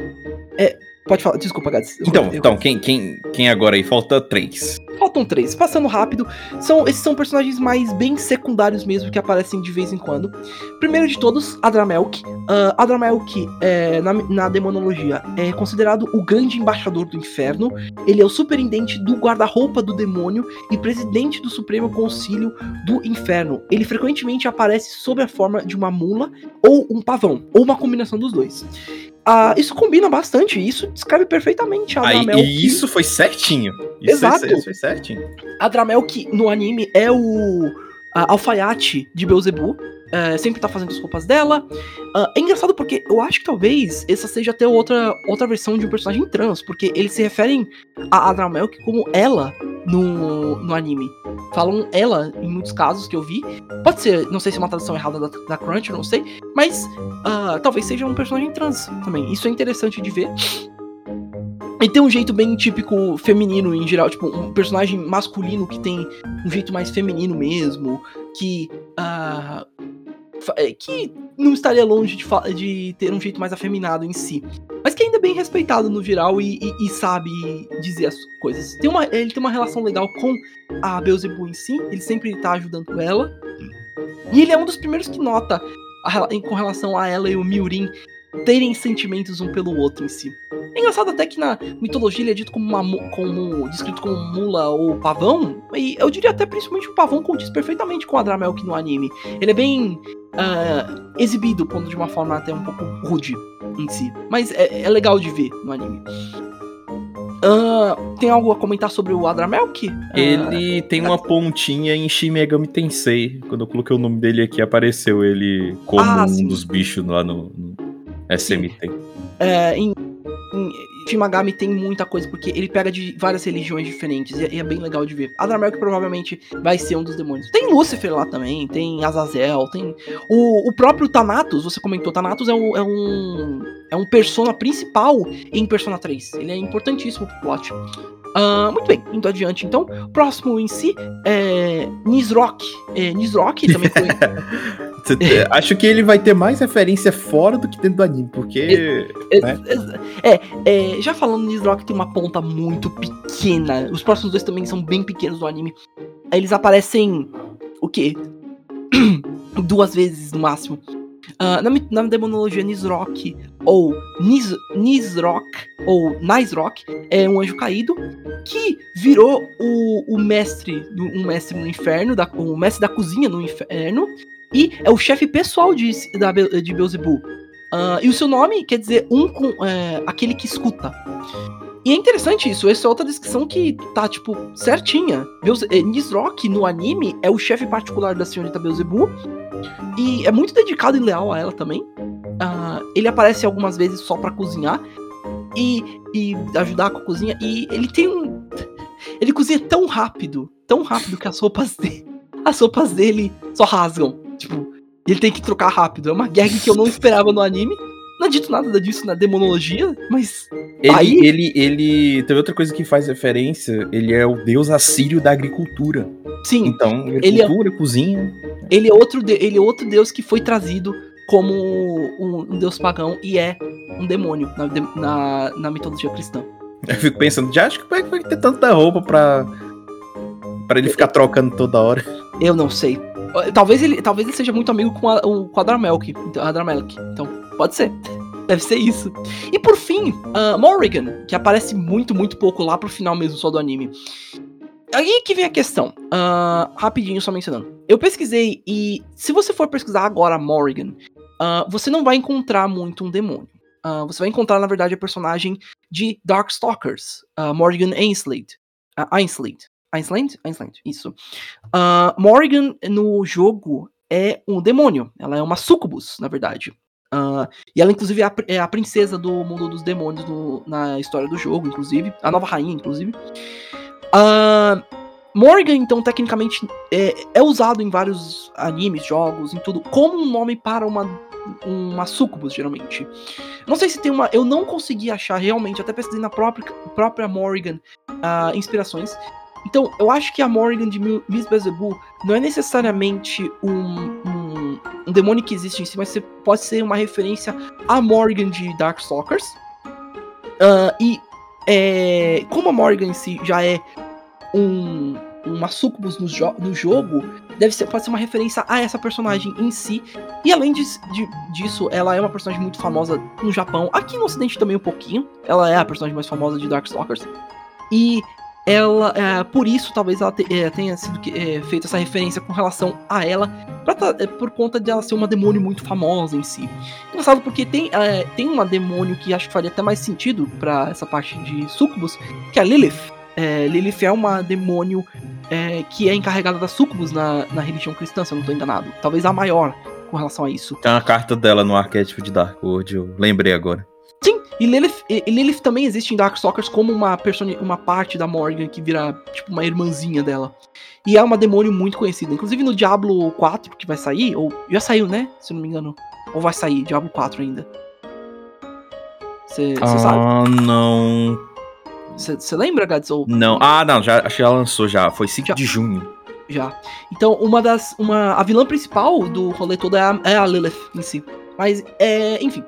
É, Pode falar, desculpa, Gads. Então, eu... então quem, quem, quem agora aí? Falta três. Faltam três. Passando rápido, são, esses são personagens mais bem secundários mesmo, que aparecem de vez em quando. Primeiro de todos, Adramelk. Uh, Adramelk, é, na, na demonologia, é considerado o grande embaixador do inferno. Ele é o superintendente do guarda-roupa do demônio e presidente do Supremo Concílio do Inferno. Ele frequentemente aparece sob a forma de uma mula ou um pavão, ou uma combinação dos dois. Ah, isso combina bastante, isso descreve perfeitamente a Dramel. E que... isso foi certinho. Isso Exato. Foi, isso foi certinho. A Dramel que no anime é o alfaiate de Beelzebub. É, sempre tá fazendo as roupas dela. Uh, é engraçado porque eu acho que talvez essa seja até outra, outra versão de um personagem trans, porque eles se referem a Adramelk como ela no, no anime. Falam ela em muitos casos que eu vi. Pode ser, não sei se é uma tradução errada da, da Crunch, não sei. Mas uh, talvez seja um personagem trans também. Isso é interessante de ver. E tem um jeito bem típico feminino em geral, tipo, um personagem masculino que tem um jeito mais feminino mesmo, que. Uh, que não estaria longe de, de, ter um jeito mais afeminado em si. Mas que ainda é bem respeitado no geral e, e, e, sabe dizer as coisas. Tem uma, ele tem uma relação legal com a Beelzebub em si, ele sempre tá ajudando ela. E ele é um dos primeiros que nota a, com relação a ela e o Miurin terem sentimentos um pelo outro em si. É engraçado até que na mitologia ele é dito como, uma, como descrito como mula ou pavão, e eu diria até principalmente o pavão condiz perfeitamente com a Dramelk no anime. Ele é bem uh, exibido, pondo de uma forma até um pouco rude em si, mas é, é legal de ver no anime. Uh, tem algo a comentar sobre o Adramelk? Ele uh, tem uma pontinha em Shin Megami Tensei. Quando eu coloquei o nome dele aqui, apareceu ele como ah, um dos bichos lá no, no SMT. É, em, em Shimagami tem muita coisa, porque ele pega de várias religiões diferentes, e, é, é bem legal de ver. Adramelk provavelmente vai ser um dos demônios. Tem Lúcifer lá também, tem Azazel, tem. O, o próprio Thanatos, você comentou, Thanatos é um, é um. É um persona principal em Persona 3. Ele é importantíssimo pro plot. Uh, muito bem, indo adiante então. Próximo em si é Nisrock. É, Nisrock <laughs> também foi. Acho que ele vai ter mais referência fora do que dentro do anime, porque. É, né? é, é, já falando nisso, Rock tem uma ponta muito pequena. Os próximos dois também são bem pequenos do anime. Eles aparecem. O quê? <clears throat> Duas vezes no máximo. Ah, na, na demonologia Nisrock, ou Nis, Nisrock, ou Nisrock, é um anjo caído que virou o, o mestre, do- um mestre no inferno, da, o mestre da cozinha no inferno, e é o chefe pessoal de, da, de Beelzebub. Ah, e o seu nome quer dizer um com é, aquele que escuta. E é interessante isso, essa é outra descrição que tá, tipo, certinha. Beelze é, Nisrock, no anime, é o chefe particular da senhorita Beelzebub. E é muito dedicado e leal a ela também. Ah, ele aparece algumas vezes só pra cozinhar. E, e ajudar com a cozinha. E ele tem um. Ele cozinha tão rápido, tão rápido que as roupas dele. As roupas dele só rasgam. Tipo, ele tem que trocar rápido. É uma gag que eu não esperava no anime. Não dito nada disso na demonologia, mas. Ele, Aí- ele, ele. Tem outra coisa que faz referência. Ele é o deus assírio da agricultura. Sim, Então, Ele é- agricultura, cozinha. ele é outro, de- ele é outro deus que foi trazido como um, um deus pagão e é um demônio na, na, na mitologia cristã. Eu fico pensando, já acho que vai, vai ter tanta roupa pra. pra ele ficar trocando toda hora. Eu não sei. Talvez ele, talvez ele seja muito amigo com a, o, com a Dramelk. A Dramelk. Então, pode ser. Deve ser isso. E por fim, ah, Morrigan, que aparece muito, muito pouco lá pro final mesmo só do anime. Aí que vem a questão. Ah, rapidinho, só mencionando. Eu pesquisei e se você for pesquisar agora Morrigan, ah, você não vai encontrar muito um demônio. Você vai encontrar, na verdade, a personagem de Darkstalkers, Morrigan Ainslade. Ainslade. Ainslade? Ainslade, isso. Morrigan no jogo é um demônio. Ela é uma sucubus, na verdade. Ah, e ela, inclusive, é a, é a princesa do mundo dos demônios no- na história do jogo, inclusive. A nova rainha, inclusive. Ah, Morrigan, então, tecnicamente, é, é usado em vários animes, jogos, em tudo, como um nome para uma, uma sucubus, geralmente. Não sei se tem uma. Eu não consegui achar realmente, até pesquisei na própria, própria Morrigan ah, inspirações. Então, eu acho que a Morrigan de Miss Beelzebub não é necessariamente um, um, um demônio que existe em si, mas pode ser uma referência a Morrigan de Darkstalkers. Ah, e é, como a Morrigan em si já é um, uma sucubus no, jo no jogo, deve ser, pode ser uma referência a essa personagem em si. E além dis- de- disso, ela é uma personagem muito famosa no Japão, aqui no Ocidente também um pouquinho. Ela é a personagem mais famosa de Darkstalkers. E ela, é, por isso, talvez ela te- é, tenha sido é, essa referência com relação a ela, pra é, por conta de ela ser uma demônio muito famosa em si. Engraçado porque tem, é, tem uma demônio que acho que faria até mais sentido pra essa parte de sucubus, que é a Lilith. É, Lilith é uma demônio que é encarregada da sucubus na, na religião cristã, se eu não tô enganado. Talvez a maior com relação a isso. Tem uma carta dela no arquétipo de Dark World, eu lembrei agora. E Lilith, e Lilith também existe em Darkstalkers como uma, uma parte da Morgan que vira tipo uma irmãzinha dela. E é uma demônio muito conhecida. Inclusive no Diablo 4, que vai sair, ou já saiu, né? Se eu não me engano. Ou vai sair, Diablo 4 ainda. Você sabe? Ah, não. Você lembra, Gads? Ou Não. Ah, não, já, acho que já lançou já. Foi 5 Já. de junho. já. Então, uma das. Uma, a vilã principal do rolê todo é a, é a Lilith em si. Mas, é, enfim.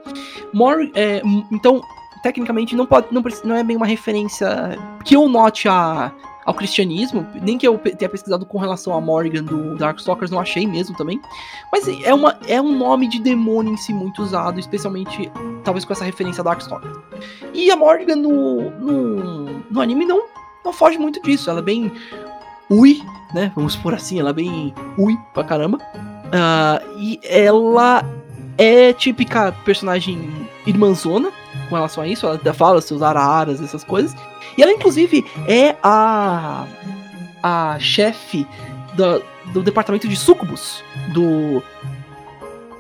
Mor é, então, tecnicamente, não, pode, não, não é bem uma referência que eu note a, ao cristianismo, nem que eu tenha pesquisado com relação a Morgan do Darkstalkers, não achei mesmo também. Mas é, uma, é um nome de demônio em si muito usado, especialmente, talvez com essa referência a Darkstalkers. E a Morgan no, no, no anime não, não foge muito disso, ela é bem ui, né? Vamos por assim, ela é bem ui pra caramba. Ah, e ela é típica personagem irmãzona com relação a isso. Ela fala seus araras, essas coisas. E ela, inclusive, é a. a chefe do, do departamento de sucubus do.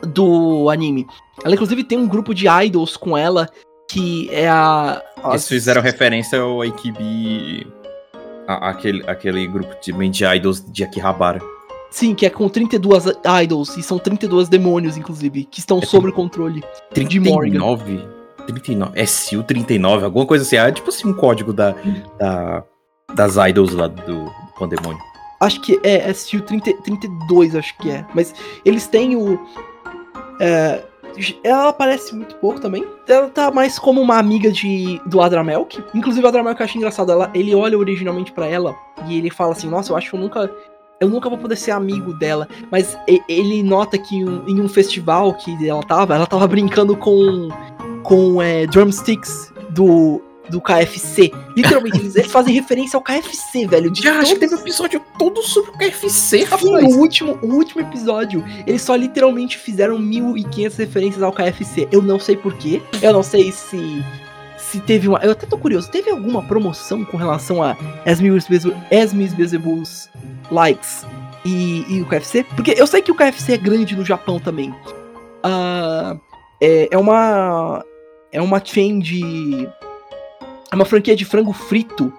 do anime. Ela, inclusive, tem um grupo de idols com ela que é a. Eles as- fizeram referência ao AKB. a- aquele, aquele grupo de, de idols de Akihabara. Sim, que é com 32 idols, e são 32 demônios, inclusive, que estão É sob o controle. De Morgan. 39? 39? SU 39, alguma coisa assim. É tipo assim um código da, da- das idols lá do, do Pandemônio. Acho que é SU 30, 32, acho que é. Mas eles têm o. É, ela aparece muito pouco também. Ela tá mais como uma amiga de do Adramelk. Inclusive, o Adramelk eu acho engraçado. Ela, ele olha originalmente para ela e ele fala assim: Nossa, eu acho que eu nunca. Eu nunca vou poder ser amigo dela. Mas ele nota que em um festival que ela tava, ela tava brincando com. com é, drumsticks do do KFC. Literalmente, eles, eles, fazem referência ao KFC, velho. De Já, todos... acho que teve um episódio todo sobre o KFC, rapaz. Sim, o último, o último episódio, eles só literalmente fizeram 1500 referências ao KFC. Eu não sei porquê. Eu não sei se se teve uma. Eu até tô curioso, teve alguma promoção com relação a Esmi's Bezebuls likes e, e, o KFC? Porque eu sei que o KFC é grande no Japão também. Uh, é, é uma. É uma chain de é uma franquia de frango frito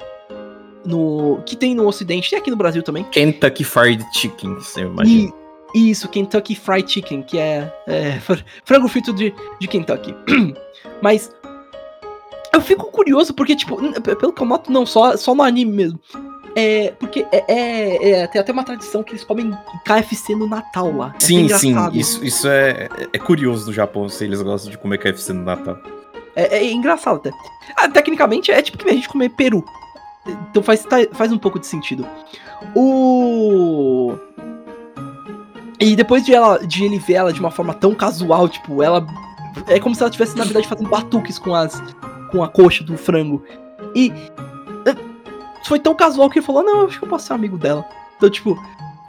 no que tem no Ocidente, tem aqui no Brasil também. Kentucky Fried Chicken, você imagina. E, isso, Kentucky Fried Chicken, que é, é <laughs> frango frito de, de Kentucky. <clears throat> Mas eu fico curioso porque, tipo, pelo que eu noto, não, só, só no anime mesmo. É, porque é, é, é, tem até uma tradição que eles comem KFC no Natal lá. É sim, sim, isso, isso é, é curioso no Japão, se eles gostam de comer KFC no Natal. É, é engraçado até. Ah, tecnicamente é tipo que a gente comer peru. Então faz, tá, faz um pouco de sentido. O. E depois de, ela, de ele ver ela de uma forma tão casual, tipo, ela. É como se ela estivesse, na verdade, fazendo batuques com as. Com a coxa do frango. E. É, foi tão casual que ele falou: Não, eu acho que eu posso ser amigo dela. Então, tipo,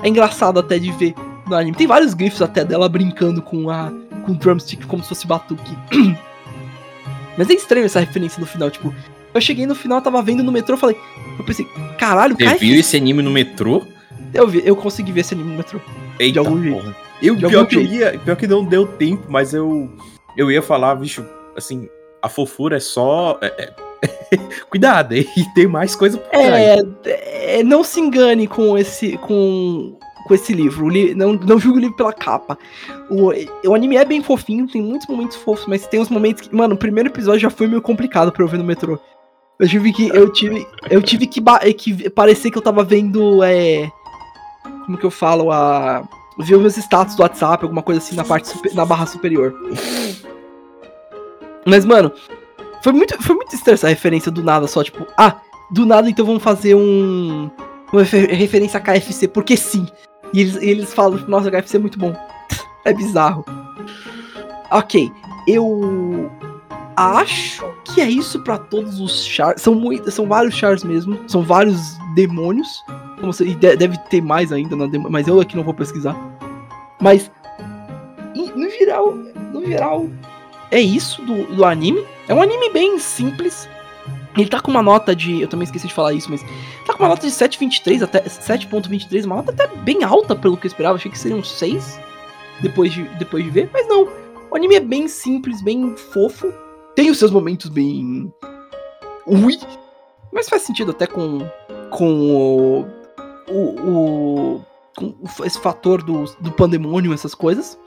é engraçado até de ver no anime. Tem vários grifos até dela brincando com a. com o drumstick como se fosse batuque. <clears throat> Mas é estranho essa referência no final, tipo, eu cheguei no final, tava vendo no metrô, falei, eu pensei, caralho, Você viu esse anime no metrô? Eu vi, eu consegui ver esse anime no metrô. Eita, de algum jeito. Eu, de pior, que eu ia, pior que não deu tempo, mas eu eu ia falar, bicho, assim, a fofura é só. É, é, <laughs> cuidado, e <laughs> tem mais coisa por é, é, não se engane com esse. com com esse livro. Li não, não julgo o livro pela capa. O, o anime é bem fofinho, tem muitos momentos fofos, mas tem uns momentos que. Mano, o primeiro episódio já foi meio complicado pra eu ver no metrô. Eu tive que. Eu tive, eu tive que, que parecer que eu tava vendo. É, como que eu falo? A. Ver os meus status do WhatsApp, alguma coisa assim na parte super, na barra superior. <laughs> Mas, mano, foi muito, foi muito estranha essa referência do nada, só tipo, ah, do nada então vamos fazer um. Uma referência a KFC, porque sim. E eles, eles falam, nossa, o KFC é muito bom. <laughs> é bizarro. Ok, eu acho que é isso para todos os chars. São, muito, são vários chars mesmo. São vários demônios. Como se, e deve ter mais ainda, mas eu aqui não vou pesquisar. Mas, no geral, no geral, é isso do, do anime. É um anime bem simples. Ele tá com uma nota de. Eu também esqueci de falar isso, mas. Tá com uma nota de 7,23 até. 7,23, uma nota até bem alta pelo que eu esperava. Achei que seria um 6 depois de, depois de ver, mas não. O anime é bem simples, bem fofo. Tem os seus momentos bem. Ui! Mas faz sentido até com. Com o. O. o com esse fator do, do pandemônio, essas coisas.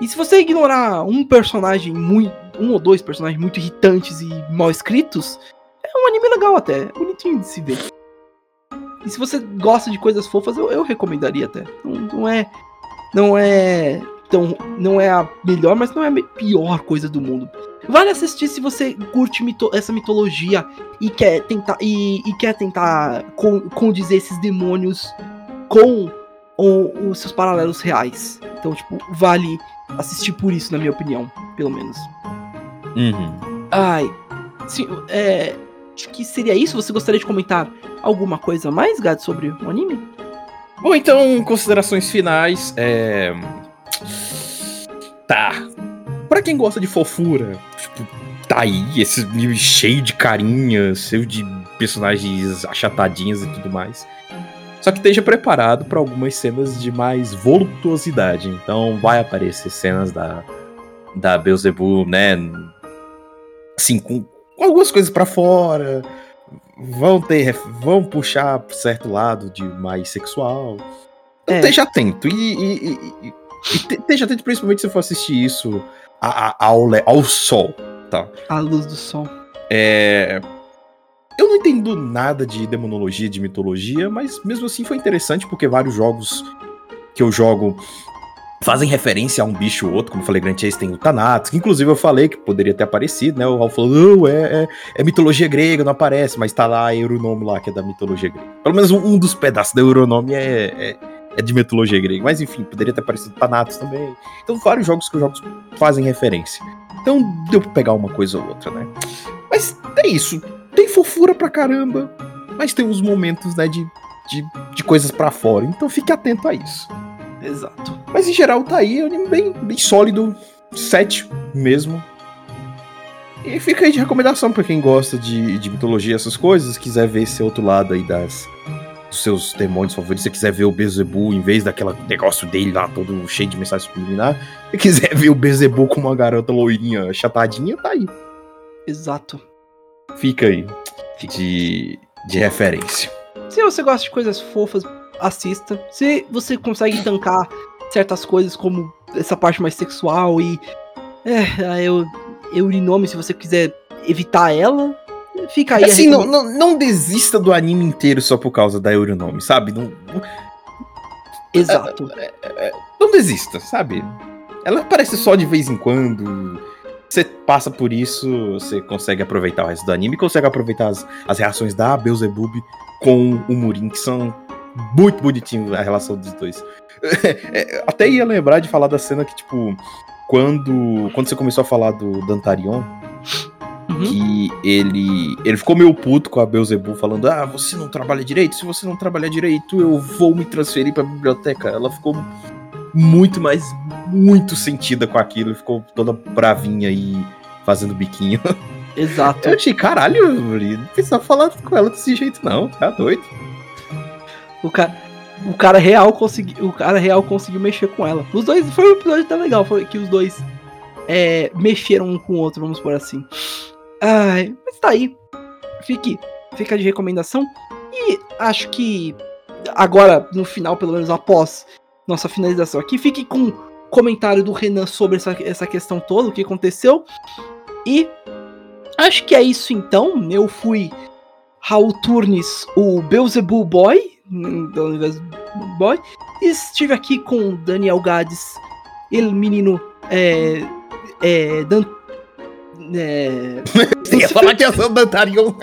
E se você ignorar um personagem muito. um ou dois personagens muito irritantes e mal escritos, é um anime legal até. É bonitinho de se ver. E se você gosta de coisas fofas, eu, eu recomendaria até. Não, não é. Não é. Tão, não é a melhor, mas não é a pior coisa do mundo. Vale assistir se você curte mito essa mitologia e quer tentar e, e quer tentar condizer esses demônios com os seus paralelos reais. Então, tipo, vale assistir por isso, na minha opinião, pelo menos. Uhum. Ai. Sim, é. Acho que seria isso. Você gostaria de comentar alguma coisa mais, Gad, sobre o anime? Bom, então, considerações finais. É. Tá. Pra quem gosta de fofura, tipo, tá aí, esse livro cheio de carinhas, cheio de personagens achatadinhos e tudo mais. Só que esteja preparado para algumas cenas de mais voluptuosidade. Então vai aparecer cenas da, da Beelzebub, né? Assim, com, com algumas coisas para fora. Vão ter. Vão puxar pro certo lado de mais sexual. Então é. esteja atento. E, e, e, e, esteja atento, principalmente se for assistir isso ao, ao sol, tá? A luz do sol. É. eu não entendo nada de demonologia, de mitologia, mas mesmo assim foi interessante porque vários jogos que eu jogo fazem referência a um bicho ou outro, como eu falei, Grand Chase tem o Thanatos, que inclusive eu falei que poderia ter aparecido, né? O Ralph falou, não, é, é, é, mitologia grega, não aparece, mas tá lá a Euronome lá, que é da mitologia grega. Pelo menos um, dos pedaços da Euronome é, é, é, de mitologia grega, mas enfim, poderia ter aparecido o Thanatos também. Então vários jogos que os jogos fazem referência. Então deu pra pegar uma coisa ou outra, né? Mas é isso, tem fofura pra caramba, mas tem uns momentos, né, de, de, de coisas para fora, então fique atento a isso. Exato. Mas em geral tá aí, é um anime bem, bem sólido, 7 mesmo. E fica aí de recomendação para quem gosta de, de mitologia, essas coisas, quiser ver esse outro lado aí das dos seus demônios favoritos, se quiser ver o Bezebu em vez daquele negócio dele lá todo cheio de mensagem subliminar, se quiser ver o Bezebu com uma garota loirinha chatadinha, tá aí. Exato. Fica aí de, de referência. Se você gosta de coisas fofas, assista. Se você consegue tancar certas coisas como essa parte mais sexual e é, eu Eurinome, se você quiser evitar ela, fica aí. Assim, não, não, não, desista do anime inteiro só por causa da Eurinome, sabe? Não, Exato. É, é, é, não desista, sabe? Ela aparece só de vez em quando. Você passa por isso, você consegue aproveitar o resto do anime, consegue aproveitar as, as reações da Beelzebub com o Murin, que são muito bonitinho a relação dos dois. <laughs> É, até ia lembrar de falar da cena que, tipo, quando, quando você começou a falar do Dantarion, uhum. que ele, ele ficou meio puto com a Beelzebub, falando: Ah, você não trabalha direito, se você não trabalhar direito, eu vou me transferir pra biblioteca. Ela ficou muito mais, muito sentida com aquilo, ficou toda bravinha e fazendo biquinho. <laughs> Exato. Eu achei, caralho, não precisava falar com ela desse jeito, não, tá doido. O cara, o cara real conseguiu, o cara real conseguiu mexer com ela. Os dois foi um episódio tão legal, foi que os dois é, mexeram um com o outro, vamos por assim. Ai, mas tá aí. Fique, fica de recomendação. E acho que agora, no final, pelo menos após nossa finalização aqui, fique com comentário do Renan sobre essa, essa questão toda, o que aconteceu. E acho que é isso então. Eu fui Raul Turnes, o Beelzebub Boy, do universo Boy. Estive aqui com Daniel Gades, ele menino é, é, Dan, é, <laughs> Você ia falar que eu sou Dantarion.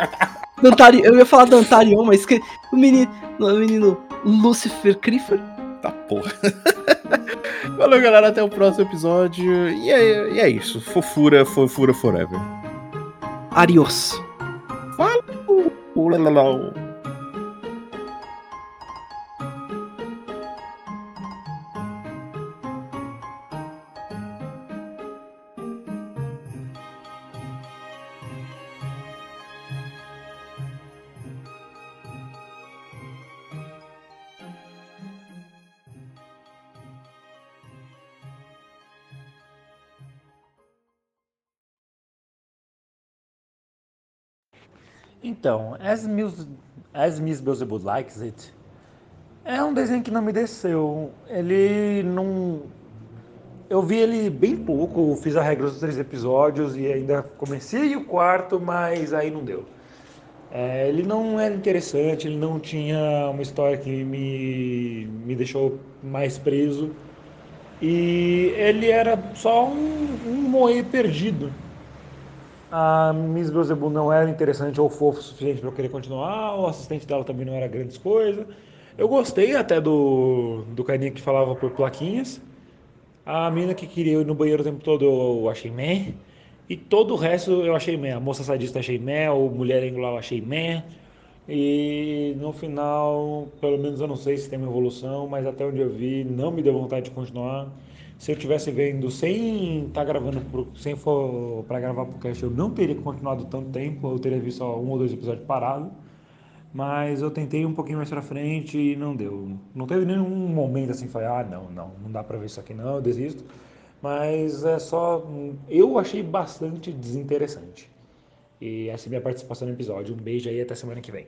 Dantarion. Eu ia falar Dantarion, mas que, o menino, o menino Lucifer Crifer. Tá porra. <laughs> Valeu, galera. Até o próximo episódio. E é, e é isso. Fofura, fofura forever. Adiós. Falou. Então, As Miss, Beelzebub Likes It é um desenho que não me desceu. Ele não. Eu vi ele bem pouco, fiz a regra dos três episódios e ainda comecei o quarto, mas aí não deu. É, ele não era interessante, ele não tinha uma história que me, me deixou mais preso. E ele era só um, um moe perdido a Miss Beelzebub não era interessante ou fofo o suficiente para eu querer continuar, o assistente dela também não era grandes coisas. Eu gostei até do, do carinha que falava por plaquinhas. A mina que queria ir no banheiro o tempo todo eu achei meh. E todo o resto eu achei meh. A moça sadista achei meh, o mulher angular eu achei meh. E no final, pelo menos eu não sei se tem uma evolução, mas até onde eu vi, não me deu vontade de continuar se eu tivesse vendo sem estar tá gravando, pro, sem for para gravar o cast, eu não teria continuado tanto tempo, eu teria visto só um ou dois episódios parados. Mas eu tentei um pouquinho mais pra frente e não deu. Não teve nenhum momento assim, falei, ah, não, não, não dá pra ver isso aqui não, eu desisto. Mas é só. Eu achei bastante desinteressante. E essa é minha participação no episódio. Um beijo aí até semana que vem.